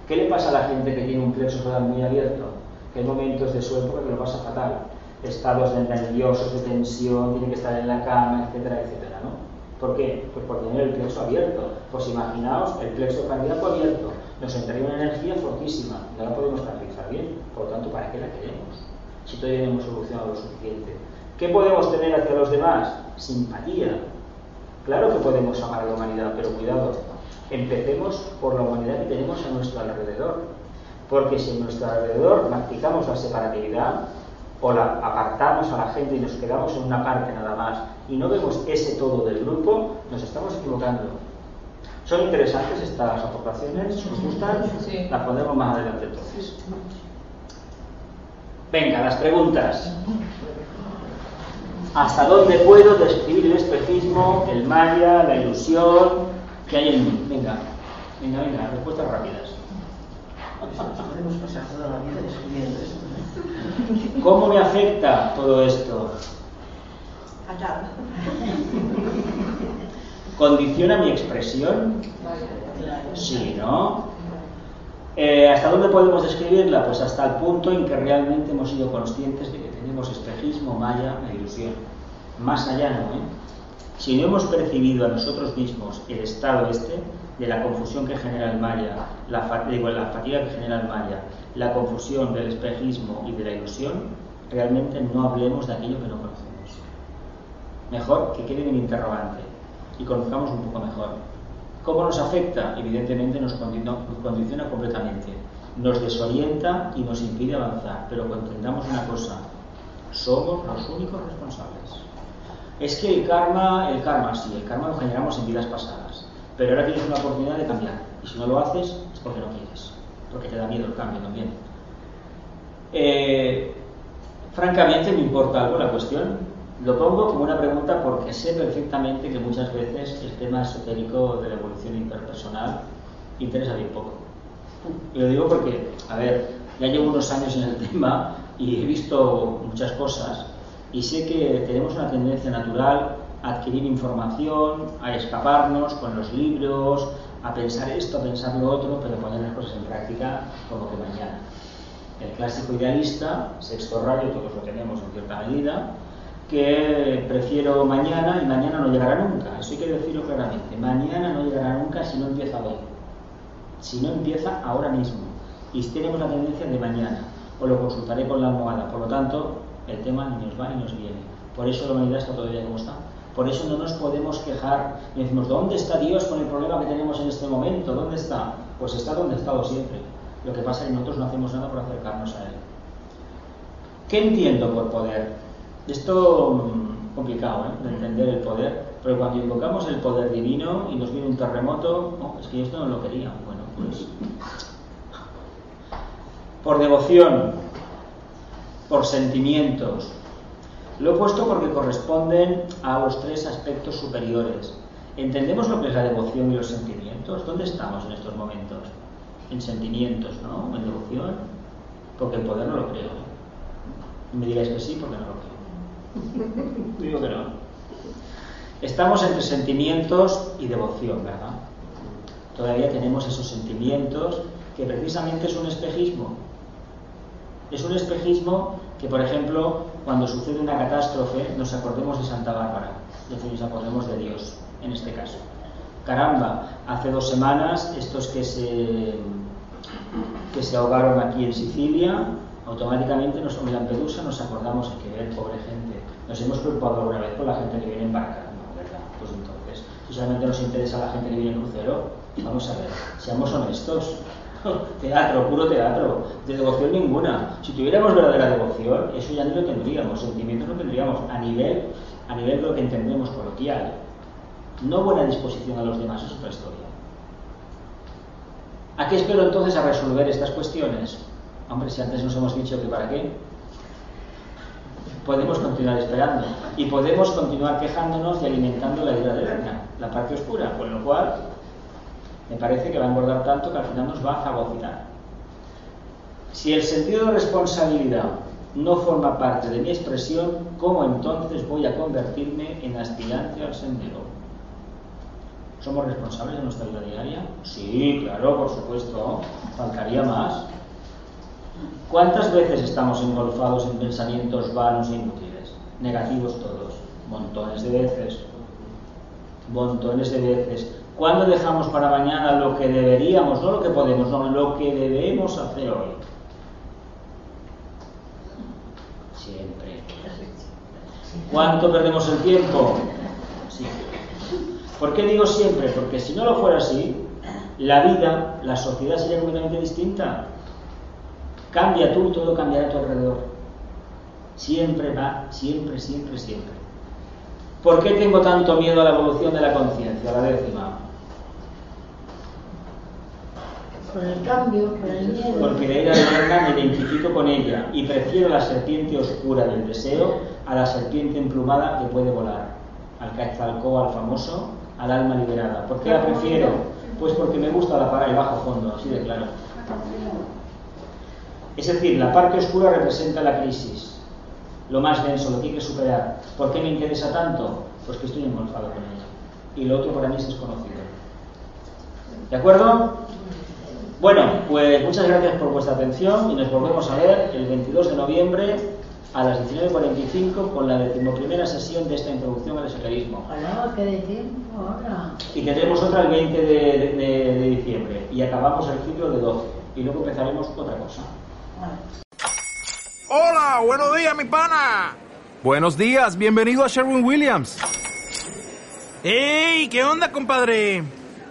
Speaker 1: ¿Qué le pasa a la gente que tiene un plexo solar muy abierto? Que hay momentos de su época que lo pasa fatal. Estados nerviosos, de tensión, tiene que estar en la cama, etcétera, etcétera, ¿no? ¿Por qué? Pues por tener el plexo abierto. Pues imaginaos el plexo cardíaco abierto. Nos entraría una energía fortísima. No la podemos canalizar bien. Por lo tanto, ¿para qué la queremos? Si todavía no hemos solucionado lo suficiente. ¿Qué podemos tener hacia los demás? Simpatía. Claro que podemos amar a la humanidad, pero cuidado. Empecemos por la humanidad que tenemos a nuestro alrededor. Porque si en nuestro alrededor practicamos la separatividad, o la apartamos a la gente y nos quedamos en una parte nada más y no vemos ese todo del grupo, nos estamos equivocando. ¿Son interesantes estas aportaciones? ¿Os gustan? Sí. Las pondremos más adelante entonces. Venga, las preguntas. ¿Hasta dónde puedo describir el espejismo, el maya, la ilusión que hay en mí? Venga, venga, venga, respuestas rápidas. Podemos pasar toda la vida esto. ¿Cómo me afecta todo esto? ¿Condiciona mi expresión? Sí, ¿no? Eh, ¿Hasta dónde podemos describirla? Pues hasta el punto en que realmente hemos sido conscientes de que tenemos espejismo, maya e ilusión. Más allá no, ¿eh? Si no hemos percibido a nosotros mismos el estado este de la confusión que genera el maya, la, fatiga que genera el maya, la confusión del espejismo y de la ilusión, realmente no hablemos de aquello que no conocemos. Mejor que quede en interrogante y conozcamos un poco mejor. ¿Cómo nos afecta? Evidentemente nos condiciona completamente. Nos desorienta y nos impide avanzar. Pero entendamos una cosa, somos los únicos responsables. Es que el karma, el karma sí, el karma lo generamos en vidas pasadas. Pero ahora tienes una oportunidad de cambiar. Y si no lo haces, es porque no quieres. Porque te da miedo el cambio también. Eh, francamente, me importa algo la cuestión. Lo pongo como una pregunta porque sé perfectamente que muchas veces el tema esotérico de la evolución interpersonal interesa bien poco. Y lo digo porque, a ver, ya llevo unos años en el tema y he visto muchas cosas y sé que tenemos una tendencia natural adquirir información, a escaparnos con los libros, a pensar esto, a pensar lo otro, pero poner las cosas en práctica como que mañana. El clásico idealista, sexto rayo, todos lo tenemos en cierta medida, que prefiero mañana y mañana no llegará nunca. Eso hay que decirlo claramente. Mañana no llegará nunca si no empieza hoy. Si no empieza ahora mismo. Y tenemos la tendencia de mañana. O lo consultaré con la almohada. Por lo tanto, el tema ni nos va ni nos viene. Por eso la humanidad está todavía como está. Por eso no nos podemos quejar y decimos, ¿dónde está Dios con el problema que tenemos en este momento? ¿Dónde está? Pues está donde ha estado siempre. Lo que pasa es que nosotros no hacemos nada por acercarnos a Él. ¿Qué entiendo por poder? Esto mm, complicado ¿eh? de entender el poder, pero cuando invocamos el poder divino y nos viene un terremoto, es que yo esto no lo quería. Bueno, pues por devoción, por sentimientos. Lo he puesto porque corresponden a los tres aspectos superiores. ¿Entendemos lo que es la devoción y los sentimientos? ¿Dónde estamos en estos momentos? En sentimientos, ¿no? En devoción. Porque el poder no lo creo. me digáis que sí porque no lo creo. Digo que no. Estamos entre sentimientos y devoción, ¿verdad? Todavía tenemos esos sentimientos que precisamente es un espejismo. Es un espejismo que, por ejemplo, cuando sucede una catástrofe, nos acordemos de Santa Bárbara, es decir, nos acordemos de Dios, en este caso. Caramba, hace dos semanas estos que se, que se ahogaron aquí en Sicilia, automáticamente nos, en Lampedusa nos acordamos de que ver pobre gente. ¿Nos hemos preocupado alguna vez por la gente que viene en? No, ¿verdad? Pues entonces, si solamente nos interesa la gente que viene en crucero, vamos a ver, seamos honestos. teatro, puro teatro, de devoción ninguna. Si tuviéramos verdadera devoción, eso ya no lo tendríamos, sentimientos no tendríamos a nivel, a nivel de lo que entendemos coloquial. No buena disposición a los demás es otra historia. ¿A qué espero entonces a resolver estas cuestiones? Hombre, si antes nos hemos dicho que para qué, podemos continuar esperando y podemos continuar quejándonos y alimentando la idea de verna, la parte oscura, con lo cual me parece que va a engordar tanto que al final nos va a fagocitar. Si el sentido de responsabilidad no forma parte de mi expresión, ¿cómo entonces voy a convertirme en aspirante al sendero? ¿Somos responsables de nuestra vida diaria? Sí, claro, por supuesto. Faltaría más. ¿Cuántas veces estamos engolfados en pensamientos vanos e inútiles? Negativos todos. Montones de veces. Montones de veces. ¿Cuándo dejamos para mañana lo que deberíamos, no lo que podemos, no lo que debemos hacer hoy? Siempre. ¿Cuánto perdemos el tiempo? Siempre. ¿Por qué digo siempre? Porque si no lo fuera así, la vida, la sociedad sería completamente distinta. Cambia tú todo cambiará a tu alrededor. Siempre va, siempre, siempre, siempre. ¿Por qué tengo tanto miedo a la evolución de la conciencia, la décima?
Speaker 2: Por el cambio, por el miedo.
Speaker 1: Porque la ira eterna me identifico con ella y prefiero la serpiente oscura del deseo a la serpiente emplumada que puede volar. Al Quetzalcóatl famoso, al alma liberada. ¿Por qué la prefiero? Pues porque me gusta la para el bajo fondo, así de claro. Es decir, la parte oscura representa la crisis, lo más denso, lo que hay que superar. ¿Por qué me interesa tanto? Pues que estoy engolfado con ella. Y lo otro para mí es desconocido. ¿De acuerdo? Bueno, pues muchas gracias por vuestra atención y nos volvemos a ver el 22 de noviembre a las 19.45 con la decimoprimera sesión de esta introducción al esoterismo.
Speaker 2: ¿qué decir ahora?
Speaker 1: Y tendremos otra el 20 de, de- de diciembre y acabamos el ciclo de 12 y luego empezaremos otra cosa.
Speaker 2: Vale.
Speaker 5: Hola, buenos días, mi pana.
Speaker 6: Buenos días, bienvenido a Sherwin Williams.
Speaker 5: ¡Ey! ¿Qué onda, compadre?